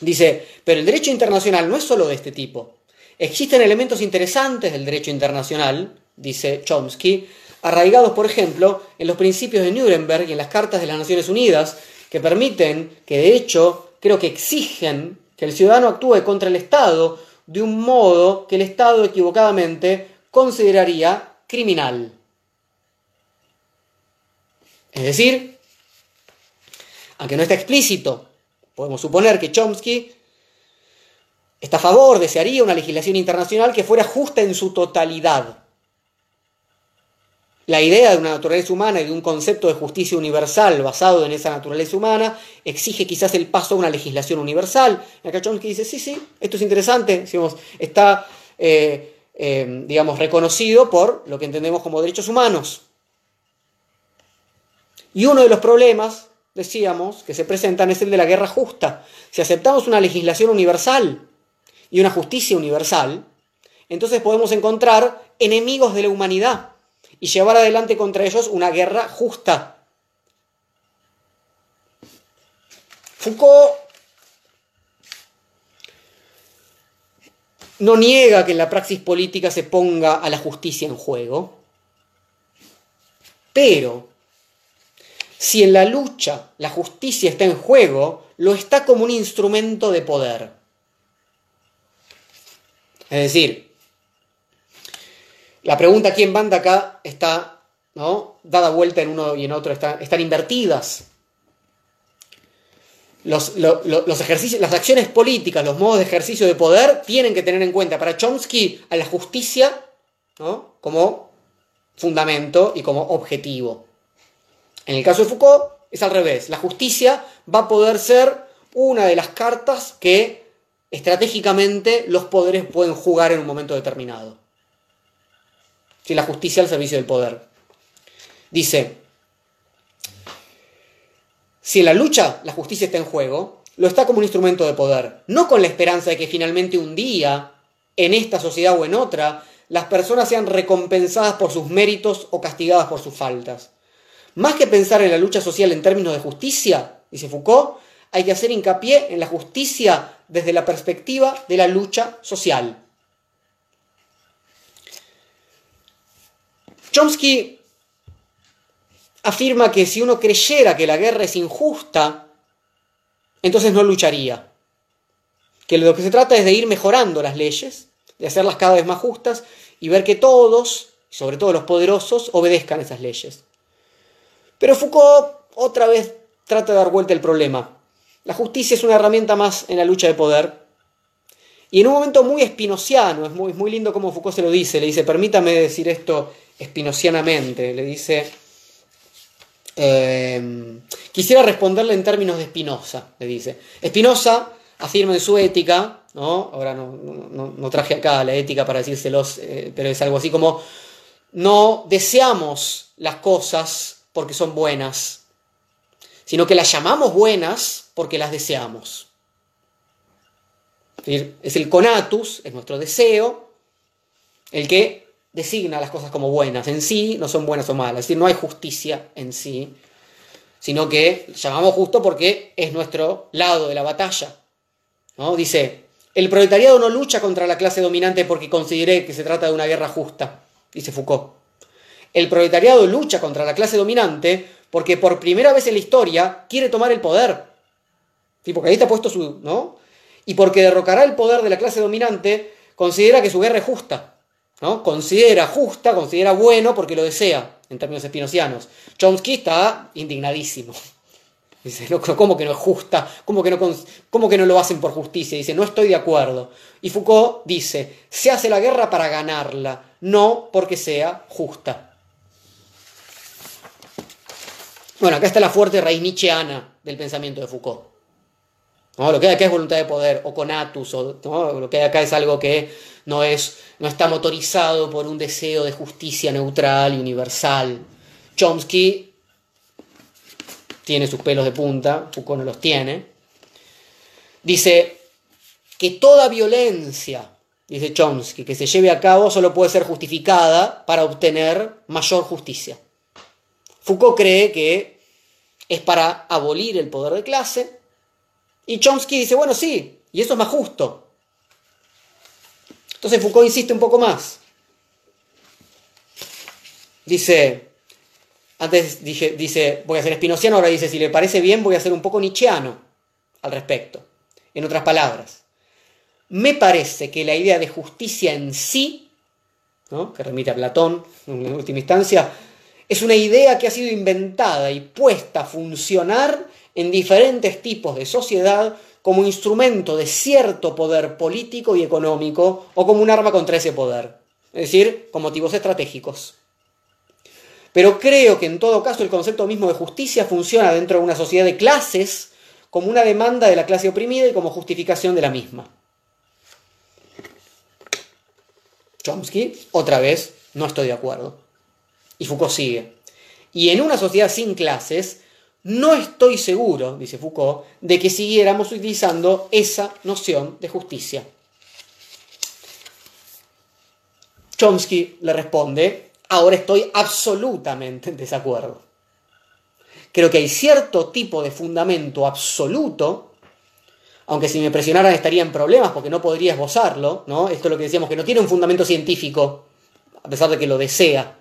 Dice, pero el derecho internacional no es solo de este tipo. Existen elementos interesantes del derecho internacional, dice Chomsky, arraigados, por ejemplo, en los principios de Nuremberg y en las cartas de las Naciones Unidas, que permiten que, de hecho, creo que exigen que el ciudadano actúe contra el Estado de un modo que el Estado equivocadamente consideraría criminal. Es decir, aunque no está explícito, podemos suponer que Chomsky está a favor, desearía una legislación internacional que fuera justa en su totalidad. La idea de una naturaleza humana y de un concepto de justicia universal basado en esa naturaleza humana exige quizás el paso a una legislación universal. Y acá Chomsky dice, sí, sí, esto es interesante, está, eh, eh, digamos, reconocido por lo que entendemos como derechos humanos. Y uno de los problemas, decíamos, que se presentan es el de la guerra justa. Si aceptamos una legislación universal y una justicia universal, entonces podemos encontrar enemigos de la humanidad y llevar adelante contra ellos una guerra justa. Foucault no niega que en la praxis política se ponga a la justicia en juego, pero si en la lucha la justicia está en juego, lo está como un instrumento de poder. Es decir, la pregunta quién manda acá está ¿no? dada vuelta en uno y en otro, están invertidas. Los, ejercicios, las acciones políticas, los modos de ejercicio de poder tienen que tener en cuenta para Chomsky a la justicia como fundamento y como objetivo. En el caso de Foucault es al revés. La justicia va a poder ser una de las cartas que estratégicamente los poderes pueden jugar en un momento determinado. Si la justicia al servicio del poder. Dice, si en la lucha la justicia está en juego, lo está como un instrumento de poder, no con la esperanza de que finalmente un día, en esta sociedad o en otra, las personas sean recompensadas por sus méritos o castigadas por sus faltas. Más que pensar en la lucha social en términos de justicia, dice Foucault, hay que hacer hincapié en la justicia desde la perspectiva de la lucha social. Chomsky afirma que si uno creyera que la guerra es injusta, entonces no lucharía. Que lo que se trata es de ir mejorando las leyes, de hacerlas cada vez más justas y ver que todos, sobre todo los poderosos, obedezcan esas leyes. Pero Foucault otra vez trata de dar vuelta el problema. La justicia es una herramienta más en la lucha de poder. Y en un momento muy espinociano, es muy, muy lindo como Foucault se lo dice, le dice, permítame decir esto espinocianamente, le dice, em, quisiera responderle en términos de Spinoza, le dice. Spinoza afirma en su ética, ¿no? ahora no, traje acá la ética para decírselos, eh, pero es algo así como, no deseamos las cosas porque son buenas, sino que las llamamos buenas porque las deseamos. Es el conatus, es nuestro deseo, el que designa las cosas como buenas. En sí no son buenas o malas, es decir, no hay justicia en sí, sino que llamamos justo porque es nuestro lado de la batalla. ¿no? Dice, el proletariado no lucha contra la clase dominante porque considere que se trata de una guerra justa, dice Foucault. El proletariado lucha contra la clase dominante porque por primera vez en la historia quiere tomar el poder. ¿Sí? Porque ahí está puesto su. ¿no? Y porque derrocará el poder de la clase dominante, considera que su guerra es justa. ¿No? Considera justa, considera bueno porque lo desea, en términos espinocianos. Chomsky está indignadísimo. Dice, ¿cómo que no es justa? ¿Cómo que no, ¿Cómo que no lo hacen por justicia? Dice, no estoy de acuerdo. Y Foucault dice, se hace la guerra para ganarla, no porque sea justa. Bueno, acá está la fuerte raíz nietzscheana del pensamiento de Foucault. Lo que hay acá es voluntad de poder, o conatus, o lo que hay acá es algo que no, es, no está motorizado por un deseo de justicia neutral y universal. Chomsky tiene sus pelos de punta, Foucault no los tiene. Dice que toda violencia, dice Chomsky, que se lleve a cabo solo puede ser justificada para obtener mayor justicia. Foucault cree que es para abolir el poder de clase. Y Chomsky dice, bueno, sí, y eso es más justo. Entonces Foucault insiste un poco más. Dice, antes dije, dice, voy a ser espinociano, ahora dice, si le parece bien, voy a ser un poco nietzscheano al respecto. En otras palabras, me parece que la idea de justicia en sí, que remite a Platón en última instancia, es una idea que ha sido inventada y puesta a funcionar en diferentes tipos de sociedad como instrumento de cierto poder político y económico o como un arma contra ese poder, es decir, con motivos estratégicos. Pero creo que en todo caso el concepto mismo de justicia funciona dentro de una sociedad de clases como una demanda de la clase oprimida y como justificación de la misma. Chomsky, otra vez, no estoy de acuerdo. Y Foucault sigue. Y en una sociedad sin clases, no estoy seguro, dice Foucault, de que siguiéramos utilizando esa noción de justicia. Chomsky le responde, ahora estoy absolutamente en desacuerdo. Creo que hay cierto tipo de fundamento absoluto, aunque si me presionaran estaría en problemas porque no podría esbozarlo, ¿no? Esto es lo que decíamos, que no tiene un fundamento científico, a pesar de que lo desea.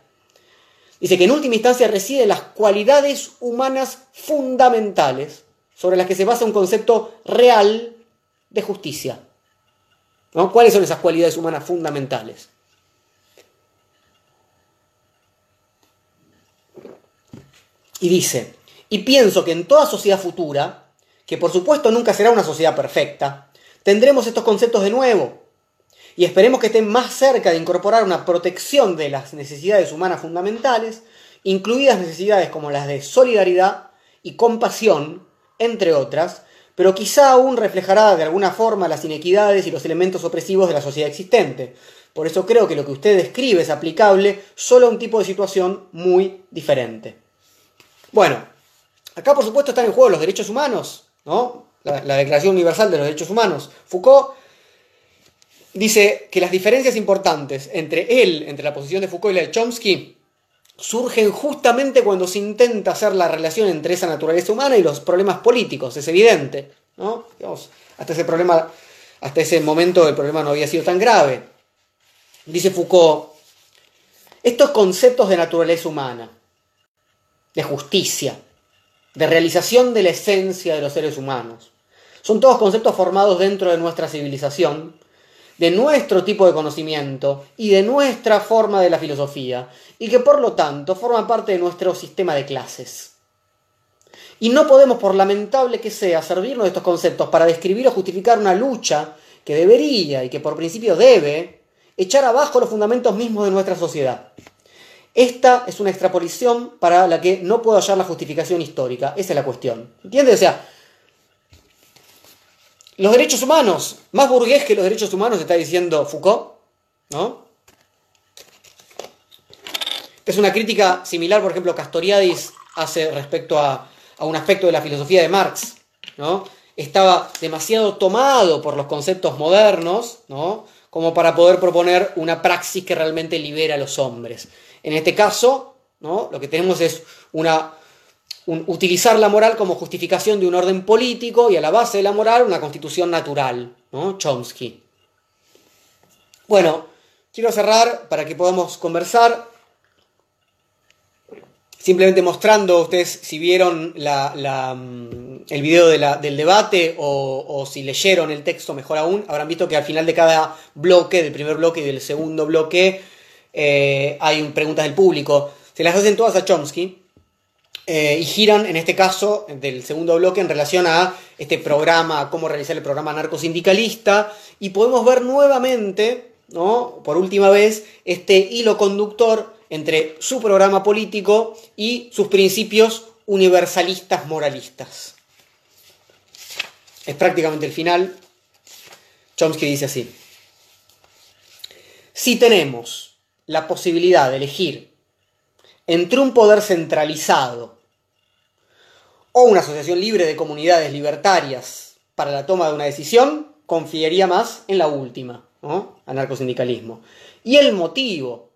Dice que en última instancia residen las cualidades humanas fundamentales sobre las que se basa un concepto real de justicia. ¿Cuáles son esas cualidades humanas fundamentales? Y dice, y pienso que en toda sociedad futura, que por supuesto nunca será una sociedad perfecta, tendremos estos conceptos de nuevo. Y esperemos que estén más cerca de incorporar una protección de las necesidades humanas fundamentales, incluidas necesidades como las de solidaridad y compasión, entre otras, pero quizá aún reflejará de alguna forma las inequidades y los elementos opresivos de la sociedad existente. Por eso creo que lo que usted describe es aplicable solo a un tipo de situación muy diferente. Bueno, Acá, por supuesto, están en juego los derechos humanos, ¿no? La, Declaración Universal de los Derechos Humanos. Foucault dice que las diferencias importantes entre él, entre la posición de Foucault y la de Chomsky, surgen justamente cuando se intenta hacer la relación entre esa naturaleza humana y los problemas políticos, es evidente, ¿no? hasta ese problema, hasta ese momento el problema no había sido tan grave. Dice Foucault, estos conceptos de naturaleza humana, de justicia, de realización de la esencia de los seres humanos. Son todos conceptos formados dentro de nuestra civilización, de nuestro tipo de conocimiento y de nuestra forma de la filosofía, y que por lo tanto forman parte de nuestro sistema de clases. Y no podemos, por lamentable que sea, servirnos de estos conceptos para describir o justificar una lucha que debería y que por principio debe echar abajo los fundamentos mismos de nuestra sociedad. Esta es una extrapolación para la que no puedo hallar la justificación histórica. Esa es la cuestión. ¿Entiendes? O sea, los derechos humanos, más burgués que los derechos humanos, está diciendo Foucault, ¿no? Es una crítica similar, por ejemplo, Castoriadis hace respecto a, a un aspecto de la filosofía de Marx, ¿no? Estaba demasiado tomado por los conceptos modernos, ¿no? Como para poder proponer una praxis que realmente libera a los hombres. En este caso, ¿no? lo que tenemos es una, utilizar la moral como justificación de un orden político y a la base de la moral una constitución natural, ¿no? Chomsky. Bueno, quiero cerrar para que podamos conversar, simplemente mostrando ustedes si vieron mm, el video del debate o, o, si leyeron el texto, mejor aún, habrán visto que al final de cada bloque, del primer bloque y del segundo bloque, eh, hay preguntas del público, se las hacen todas a Chomsky eh, y giran, en este caso, del segundo bloque en relación a este programa, cómo realizar el programa narcosindicalista, y podemos ver nuevamente, ¿no? por última vez, este hilo conductor entre su programa político y sus principios universalistas moralistas. Es prácticamente el final. Chomsky dice así. Si tenemos la posibilidad de elegir entre un poder centralizado o una asociación libre de comunidades libertarias para la toma de una decisión, confiaría más en la última, ¿no? anarcosindicalismo. Y el motivo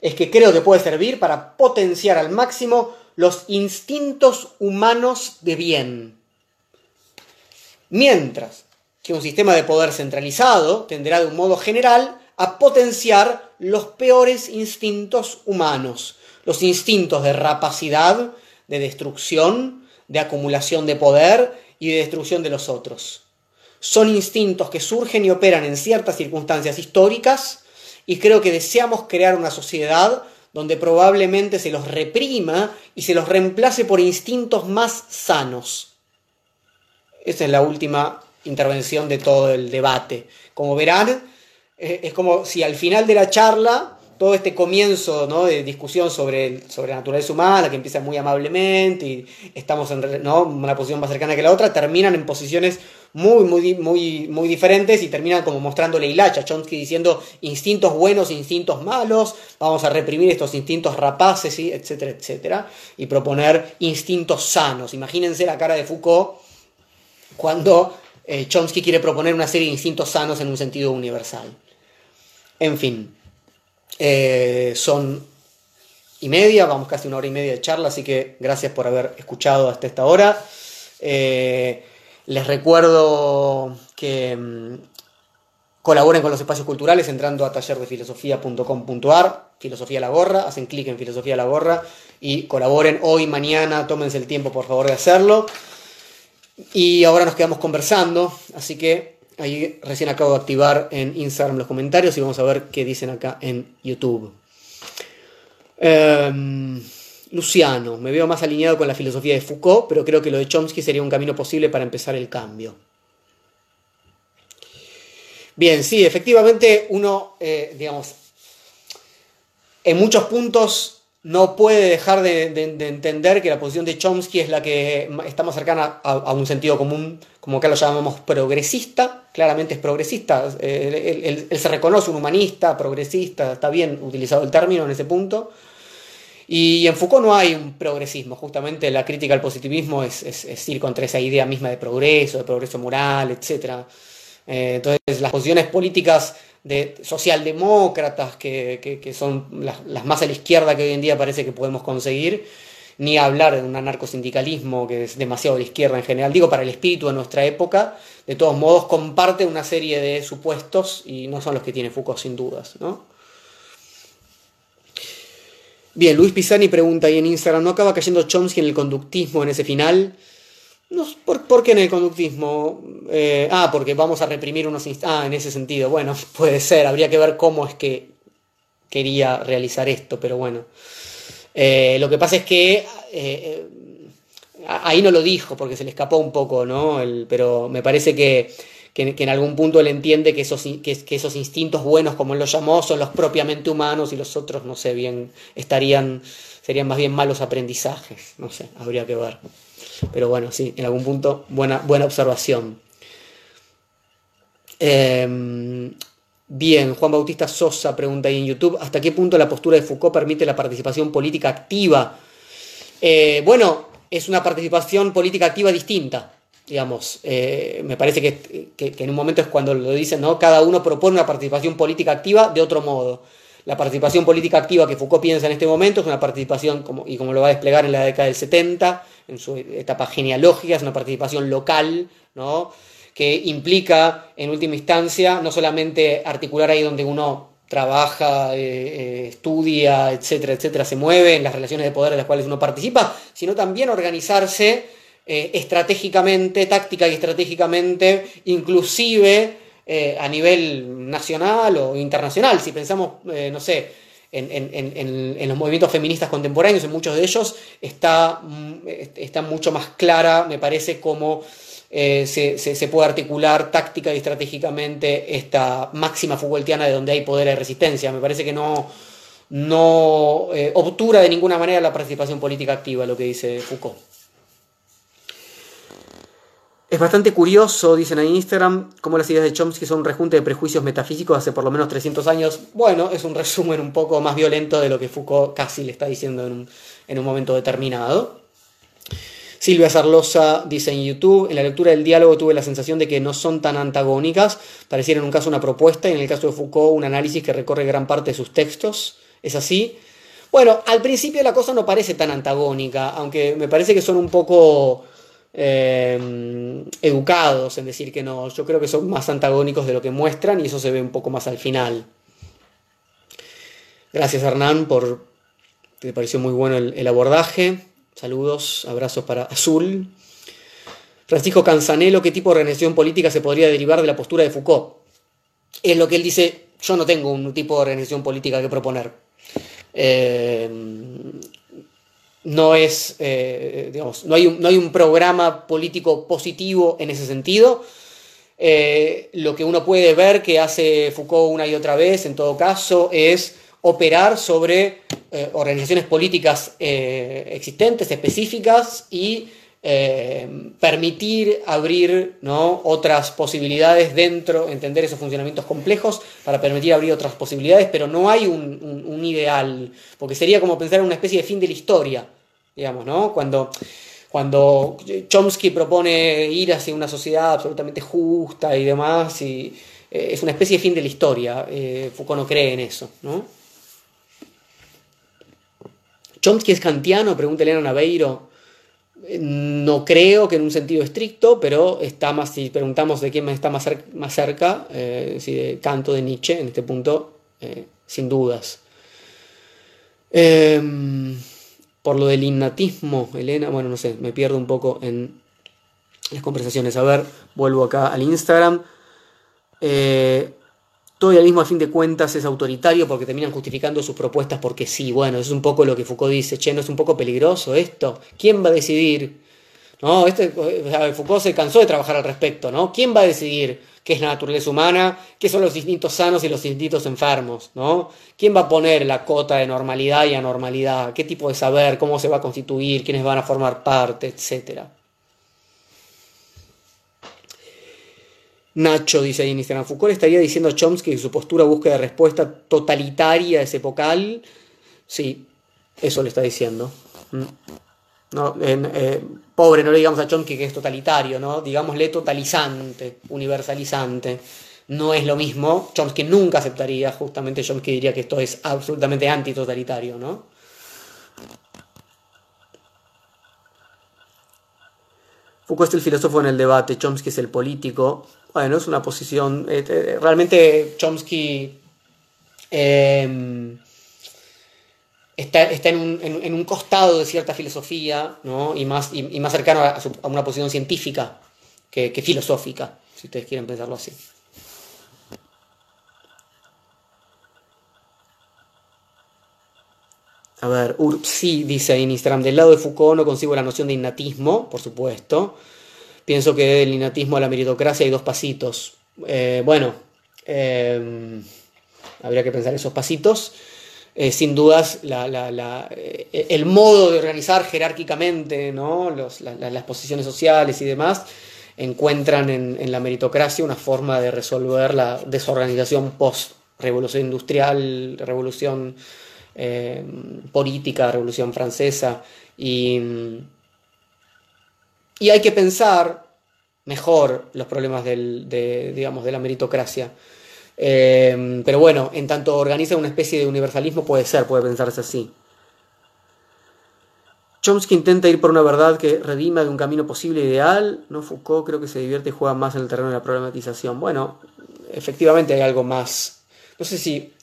es que creo que puede servir para potenciar al máximo los instintos humanos de bien. Mientras que un sistema de poder centralizado tendrá de un modo general a potenciar los peores instintos humanos, los instintos de rapacidad, de destrucción, de acumulación de poder y de destrucción de los otros. Son instintos que surgen y operan en ciertas circunstancias históricas y creo que deseamos crear una sociedad donde probablemente se los reprima y se los reemplace por instintos más sanos. Esa es la última intervención de todo el debate. Como verán, eh, es como si al final de la charla todo este comienzo ¿no? de discusión sobre, sobre la naturaleza humana, que empieza muy amablemente y estamos en ¿no? una posición más cercana que la otra, terminan en posiciones muy, muy, muy, muy diferentes y terminan como mostrándole hilacha. Chomsky diciendo instintos buenos, instintos malos, vamos a reprimir estos instintos rapaces, etcétera, etcétera, y proponer instintos sanos. Imagínense la cara de Foucault cuando eh, Chomsky quiere proponer una serie de instintos sanos en un sentido universal. En fin. Eh, son y media, vamos casi una hora y media de charla, así que gracias por haber escuchado hasta esta hora. Eh, les recuerdo que mm, colaboren con los espacios culturales entrando a tallerdefilosofía.com.ar, Filosofía la Gorra, hacen clic en Filosofía la Gorra y colaboren hoy, mañana, tómense el tiempo por favor de hacerlo. Y ahora nos quedamos conversando, así que Ahí recién acabo de activar en Instagram los comentarios y vamos a ver qué dicen acá en YouTube. Em, Luciano, me veo más alineado con la filosofía de Foucault, pero creo que lo de Chomsky sería un camino posible para empezar el cambio. Bien, sí, efectivamente uno, eh, digamos, en muchos puntos no puede dejar de, entender que la posición de Chomsky es la que está más cercana a, un sentido común, como acá lo llamamos progresista, claramente es progresista, él, se reconoce un humanista, progresista, está bien utilizado el término en ese punto, y en Foucault no hay un progresismo, justamente la crítica al positivismo es, ir contra esa idea misma de progreso, de progreso moral, etc. Eh, entonces las posiciones políticas de socialdemócratas, que, son las, más a la izquierda que hoy en día parece que podemos conseguir, ni hablar de un anarcosindicalismo que es demasiado a la izquierda en general, digo para el espíritu de nuestra época, de todos modos comparte una serie de supuestos y no son los que tiene Foucault sin dudas. ¿no? Bien, Luis Pisani pregunta ahí en Instagram, ¿no acaba cayendo Chomsky en el conductismo en ese final? No, ¿por, qué en el conductismo? Eh, ah, porque vamos a reprimir unos Ah, en ese sentido. Bueno, puede ser. Habría que ver cómo es que quería realizar esto, pero bueno. Eh, lo que pasa es que eh, ahí no lo dijo porque se le escapó un poco, ¿no? pero me parece que, en algún punto él entiende que esos, que, esos instintos buenos, como él los llamó, son los propiamente humanos y los otros, no sé, bien, estarían, serían más bien malos aprendizajes. No sé, habría que ver. Pero bueno, sí, en algún punto, buena, buena observación. Em, bien, Juan Bautista Sosa pregunta ahí en YouTube, ¿hasta qué punto la postura de Foucault permite la participación política activa? Eh, bueno, es una participación política activa distinta, digamos. Eh, me parece que, en un momento es cuando lo dicen, ¿no? Cada uno propone una participación política activa de otro modo. La participación política activa que Foucault piensa en este momento es una participación, como, y como lo va a desplegar en la década del 70, en su etapa genealógica, es una participación local, ¿no? que implica, en última instancia, no solamente articular ahí donde uno trabaja, eh, eh, estudia, etcétera, etcétera, se mueve en las relaciones de poder en las cuales uno participa, sino también organizarse eh, estratégicamente, táctica y estratégicamente, inclusive a nivel nacional o internacional. Si pensamos, no sé, en, los movimientos feministas contemporáneos, en muchos de ellos, está, mm, está mucho más clara, me parece, cómo eh, se, puede articular táctica y estratégicamente esta máxima Foucaultiana de donde hay poder y resistencia. Me parece que no, no eh, obtura de ninguna manera la participación política activa, lo que dice Foucault. Es bastante curioso, dicen en Instagram, cómo las ideas de Chomsky son un rejunte de prejuicios metafísicos hace por lo menos 300 años. Bueno, es un resumen un poco más violento de lo que Foucault casi le está diciendo en un, en un momento determinado. Silvia Sarlosa dice en YouTube, en la lectura del diálogo tuve la sensación de que no son tan antagónicas, pareciera en un caso una propuesta y en el caso de Foucault un análisis que recorre gran parte de sus textos. ¿Es así? Bueno, al principio la cosa no parece tan antagónica, aunque me parece que son un poco eh, educados en decir que no. Yo creo que son más antagónicos de lo que muestran y eso se ve un poco más al final. Gracias Hernán por... Te pareció muy bueno el, abordaje. Saludos, abrazos para Azul. Francisco Canzanelo, ¿qué tipo de organización política se podría derivar de la postura de Foucault? Es lo que él dice, yo no tengo un tipo de organización política que proponer. Eh, no es, eh, digamos, no hay, un, no hay un programa político positivo en ese sentido. Eh, lo que uno puede ver que hace Foucault una y otra vez, en todo caso, es operar sobre eh, organizaciones políticas existentes, específicas, y permitir abrir ¿no? otras posibilidades dentro, entender esos funcionamientos complejos para permitir abrir otras posibilidades, pero no hay un, un ideal, porque sería como pensar en una especie de fin de la historia, digamos, ¿no? Cuando cuando Chomsky propone ir hacia una sociedad absolutamente justa y demás, y, eh, es una especie de fin de la historia. Eh, Foucault no cree en eso. ¿no? Chomsky es kantiano, pregunta Elena Naveiro. Eh, no creo que en un sentido estricto, pero está más, si preguntamos de quién está más más cerca si de Kant o de Nietzsche, en este punto, sin dudas. Em, por lo del innatismo, Elena, bueno, no sé, me pierdo un poco en las conversaciones. A ver, vuelvo acá al Instagram. Eh, mismo a fin de cuentas es autoritario porque terminan justificando sus propuestas porque sí. Bueno, eso es un poco lo que Foucault dice. Che, ¿no es un poco peligroso esto? ¿Quién va a decidir? No, este, Foucault se cansó de trabajar al respecto, ¿no? ¿Quién va a decidir qué es la naturaleza humana, qué son los instintos sanos y los instintos enfermos, ¿no? ¿Quién va a poner la cota de normalidad y anormalidad? ¿Qué tipo de saber? ¿Cómo se va a constituir? ¿Quiénes van a formar parte? Etcétera. Nacho dice ahí en Instagram, Foucault estaría diciendo a Chomsky que su postura busca de respuesta totalitaria es epocal. Sí, eso le está diciendo. Mm. No, eh, pobre, no le digamos a Chomsky que es totalitario, ¿no? Digámosle totalizante, universalizante. No es lo mismo. Chomsky nunca aceptaría, justamente Chomsky diría que esto es absolutamente antitotalitario, ¿no? Foucault es el filósofo en el debate, Chomsky es el político. Bueno, es una posición. Eh, eh, realmente Chomsky está, en, un, costado de cierta filosofía ¿no? y, más, y, más cercano a, una posición científica que, filosófica, si ustedes quieren pensarlo así. A ver, sí, dice en Instagram, del lado de Foucault no consigo la noción de innatismo, por supuesto. Pienso que del innatismo a la meritocracia hay dos pasitos. Eh, bueno, eh, habría que pensar esos pasitos. Eh, sin dudas eh, el modo de organizar jerárquicamente ¿no? las posiciones sociales y demás encuentran en, la meritocracia una forma de resolver la desorganización post-revolución industrial, revolución política, revolución francesa. Y, y, hay que pensar mejor los problemas de, digamos, de la meritocracia. Em, pero bueno, en tanto organiza una especie de universalismo, puede ser, puede pensarse así. Chomsky intenta ir por una verdad que redima de un camino posible ideal. No Foucault creo que se divierte y juega más en el terreno de la problematización. Bueno, efectivamente hay algo más. No sé si.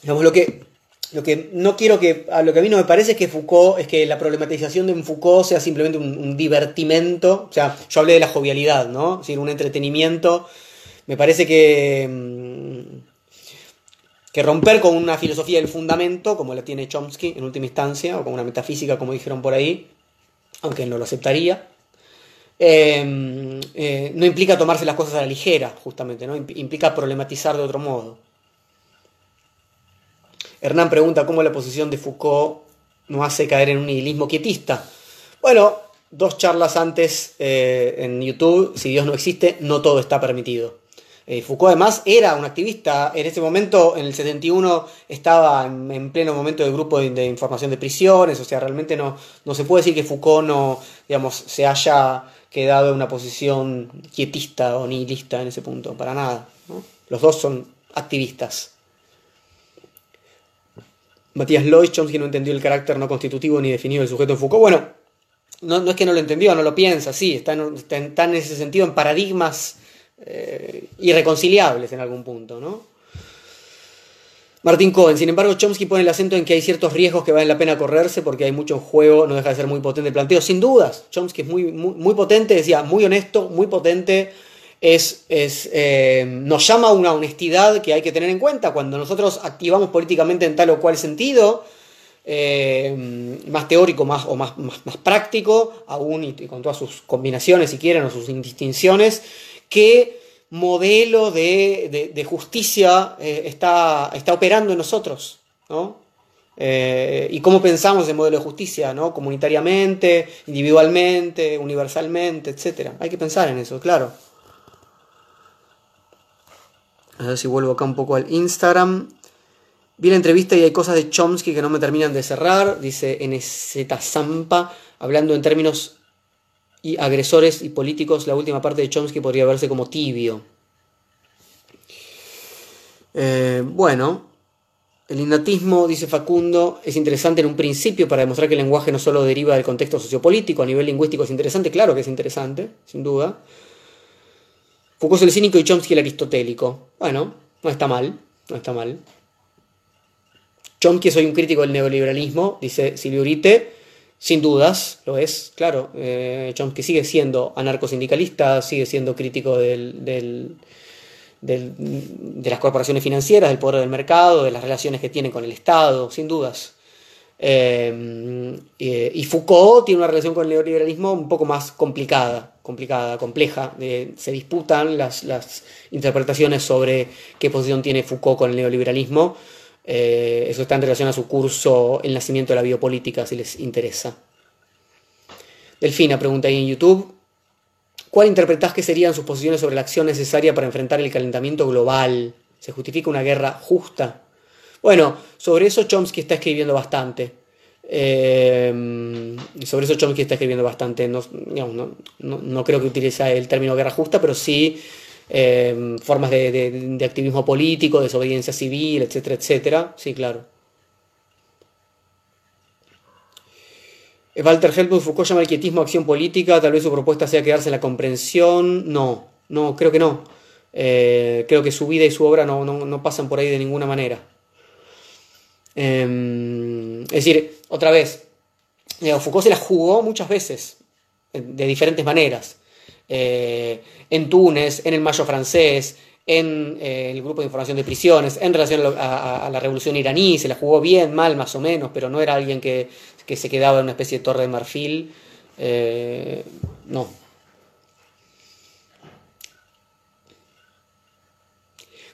Digamos, lo que, lo que no quiero que. A lo que a mí no me parece es que Foucault. Es que la problematización de un Foucault sea simplemente un, divertimento. O sea, yo hablé de la jovialidad, ¿no? Es decir, un entretenimiento me parece que, mm, que romper con una filosofía del fundamento, como la tiene Chomsky en última instancia, o con una metafísica, como dijeron por ahí, aunque no lo aceptaría, em, eh, no implica tomarse las cosas a la ligera, justamente, ¿no? implica problematizar de otro modo. Hernán pregunta cómo la posición de Foucault no hace caer en un nihilismo quietista. Bueno, dos charlas antes eh, en YouTube, si Dios no existe, no todo está permitido. Eh, Foucault además era un activista, en ese momento, en el 71, estaba en, pleno momento del grupo de, información de prisiones, o sea, realmente no, no se puede decir que Foucault no, digamos, se haya quedado en una posición quietista o nihilista en ese punto, para nada. Los dos son activistas. Matías Lois, Chomsky no entendió el carácter no constitutivo ni definido del sujeto de Foucault. Bueno, no, es que no lo entendió, no lo piensa, sí, está está en ese sentido en paradigmas eh, irreconciliables en algún punto, ¿no? Martín Cohen, sin embargo, Chomsky pone el acento en que hay ciertos riesgos que valen la pena correrse porque hay mucho en juego, no deja de ser muy potente el planteo. Sin dudas, Chomsky es muy, muy, potente, decía, muy honesto, muy potente, es, eh, nos llama a una honestidad que hay que tener en cuenta cuando nosotros activamos políticamente en tal o cual sentido. eh, más teórico más, o más, más, práctico, aún y, con todas sus combinaciones, si quieren, o sus indistinciones, qué modelo de, justicia eh, está, está operando en nosotros, ¿no? Y cómo pensamos el modelo de justicia, ¿no? Comunitariamente, individualmente, universalmente, etc. Hay que pensar en eso, claro. A ver si vuelvo acá un poco al Instagram. Vi la entrevista y hay cosas de Chomsky que no me terminan de cerrar, dice NZ Zampa, hablando en términos y agresores y políticos, la última parte de Chomsky podría verse como tibio. Eh, bueno, el innatismo, dice Facundo, es interesante en un principio para demostrar que el lenguaje no solo deriva del contexto sociopolítico, a nivel lingüístico es interesante, claro que es interesante, sin duda. Foucault es el cínico y Chomsky el aristotélico. Bueno, no está mal, no está mal. Chomsky soy un crítico del neoliberalismo, dice Silvio Urite, sin dudas, lo es, claro. Eh, Chomsky sigue siendo anarcosindicalista, sigue siendo crítico de las corporaciones financieras, del poder del mercado, de las relaciones que tiene con el Estado, sin dudas. Eh, y Foucault tiene una relación con el neoliberalismo un poco más complicada, complicada, compleja. se disputan las, interpretaciones sobre qué posición tiene Foucault con el neoliberalismo. Eh, eso está en relación a su curso El nacimiento de la biopolítica, si les interesa. Delfina pregunta ahí en YouTube. ¿Cuál interpretás que serían sus posiciones sobre la acción necesaria para enfrentar el calentamiento global? ¿Se justifica una guerra justa? Bueno, sobre eso Chomsky está escribiendo bastante. Eh, sobre eso Chomsky está escribiendo bastante. No, creo que utilice el término guerra justa, pero sí eh, formas de, de, activismo político, desobediencia civil, etcétera, etcétera. Sí, claro. Walter Helmut Foucault llama el quietismo acción política, tal vez su propuesta sea quedarse en la comprensión. No, no, creo que no. Eh, creo que su vida y su obra no, pasan por ahí de ninguna manera. Em, es decir, otra vez, Foucault se la jugó muchas veces, de diferentes maneras. Eh, en Túnez, en el Mayo francés, en eh, el grupo de información de prisiones, en relación a, la revolución iraní, se la jugó bien, mal, más o menos, pero no era alguien que, se quedaba en una especie de torre de marfil. Eh, no.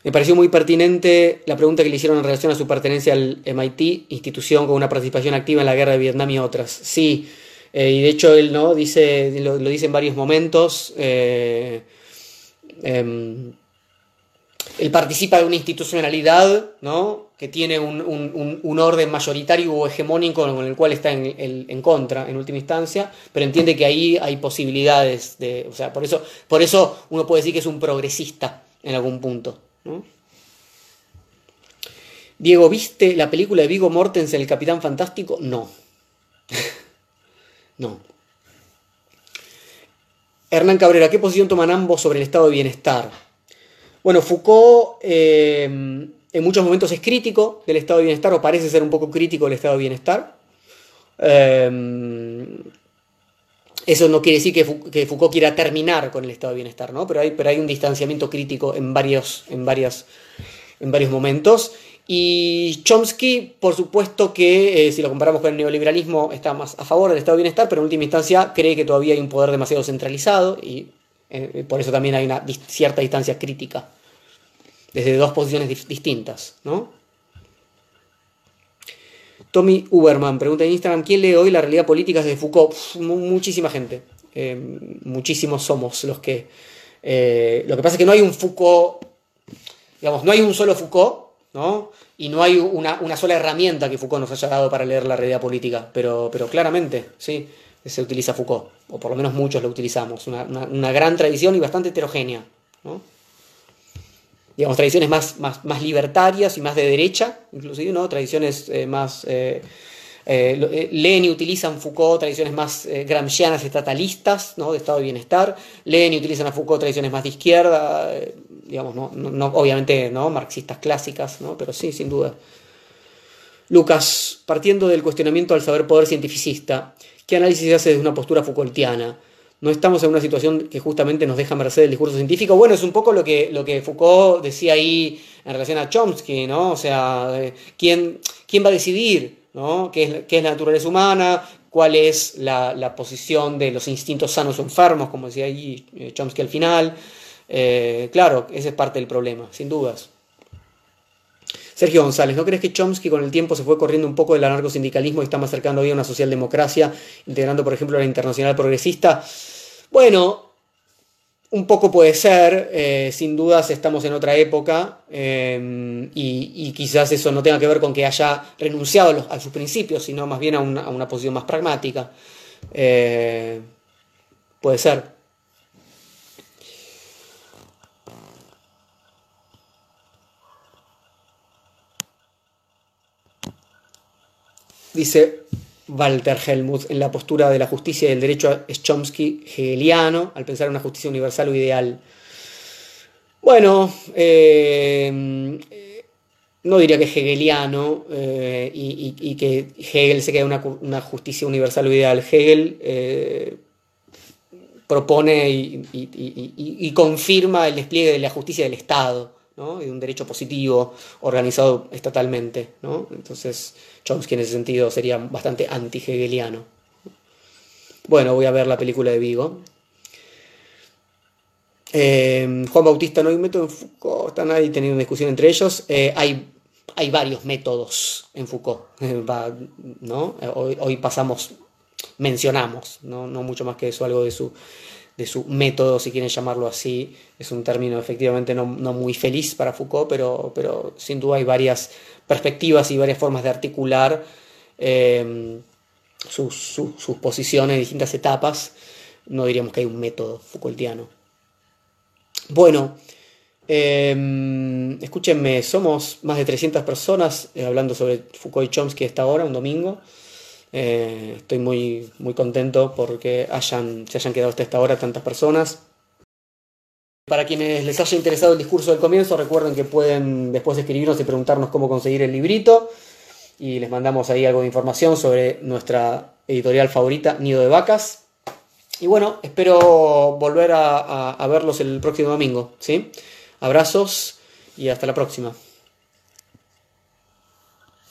Me pareció muy pertinente la pregunta que le hicieron en relación a su pertenencia al MIT, institución con una participación activa en la guerra de Vietnam y otras. Sí, eh, y de hecho él no dice, lo, dice en varios momentos. Em, él participa de una institucionalidad ¿no? que tiene un, orden mayoritario o hegemónico con el cual está en, contra en última instancia, pero entiende que ahí hay posibilidades de. O sea, por eso, por eso uno puede decir que es un progresista en algún punto. Diego, ¿viste la película de Vigo Mortensen, El Capitán Fantástico? No. no. Hernán Cabrera, ¿qué posición toman ambos sobre el estado de bienestar? Bueno, Foucault eh, en muchos momentos es crítico del estado de bienestar, o parece ser un poco crítico del estado de bienestar. Eh, eso no quiere decir que, Foucault quiera terminar con el estado de bienestar, ¿no? Pero hay, pero hay un distanciamiento crítico en varios, en, en varios momentos. Y Chomsky, por supuesto que eh, si lo comparamos con el neoliberalismo, está más a favor del estado de bienestar, pero en última instancia cree que todavía hay un poder demasiado centralizado y por eso también hay una cierta distancia crítica desde dos posiciones distintas, ¿no? Tommy Uberman pregunta en Instagram, ¿quién lee hoy la realidad política de Foucault? muchísima gente, eh, muchísimos somos los que... Eh, lo que pasa es que no hay un Foucault, digamos, no hay un solo Foucault, ¿no? Y no hay una, sola herramienta que Foucault nos haya dado para leer la realidad política, pero, pero claramente, sí, se utiliza Foucault, o por lo menos muchos lo utilizamos, una, gran tradición y bastante heterogénea, ¿no? Digamos, tradiciones más, más, más, libertarias y más de derecha, inclusive, ¿no? Tradiciones eh, más... Eh, eh, leen y utilizan Foucault tradiciones más gramscianas estatalistas, ¿no? de estado de bienestar. Leen y utilizan a Foucault tradiciones más de izquierda, digamos, no, no, obviamente no marxistas clásicas, ¿no? pero sí, sin duda. Lucas, partiendo del cuestionamiento al saber poder cientificista, ¿qué análisis se hace desde una postura Foucaultiana? No estamos en una situación que justamente nos deja merced el discurso científico. Bueno, es un poco lo que, lo que Foucault decía ahí en relación a Chomsky, ¿no? O sea, eh, ¿quién, quién va a decidir ¿no? ¿Qué es, la naturaleza humana? ¿Cuál es la, posición de los instintos sanos o enfermos, como decía ahí eh, Chomsky al final? Eh, claro, ese es parte del problema, sin dudas. Sergio González, ¿no crees que Chomsky con el tiempo se fue corriendo un poco del anarcosindicalismo y está más cercano hoy a una socialdemocracia, integrando, por ejemplo, la internacional progresista? Bueno, un poco puede ser, eh, sin dudas estamos en otra época eh, y, quizás eso no tenga que ver con que haya renunciado a, sus principios, sino más bien a una, posición más pragmática. Eh, puede ser. Dice, Walter Helmuth en la postura de la justicia y el derecho es Chomsky hegeliano, al pensar en una justicia universal o ideal. Bueno, eh, no diría que hegeliano eh, y, que Hegel se queda una, una justicia universal o ideal. Hegel eh, propone y, confirma el despliegue de la justicia del Estado y de un derecho positivo organizado estatalmente. ¿no? Entonces, Chomsky en ese sentido sería bastante anti-hegeliano. Bueno, voy a ver la película de Vigo. Eh, Juan Bautista, no hay método en Foucault, están ahí teniendo una discusión entre ellos. Eh, hay, hay varios métodos en Foucault. ¿no? hoy, pasamos, mencionamos, ¿no? no mucho más que eso, algo de su de su método, si quieren llamarlo así. Es un término efectivamente no, muy feliz para Foucault, pero, pero, sin duda hay varias perspectivas y varias formas de articular em, sus, posiciones en distintas etapas. No diríamos que hay un método Foucaultiano. Bueno, em, escúchenme, somos más de 300 personas eh, hablando sobre Foucault y Chomsky esta hora, un domingo. Eh, estoy muy, muy contento porque hayan, se hayan quedado hasta esta hora tantas personas. Para quienes les haya interesado el discurso del comienzo, recuerden que pueden después escribirnos y preguntarnos cómo conseguir el librito. Y les mandamos ahí algo de información sobre nuestra editorial favorita, Nido de Vacas. Y bueno, espero volver a, a verlos el próximo domingo. ¿sí? Abrazos y hasta la próxima.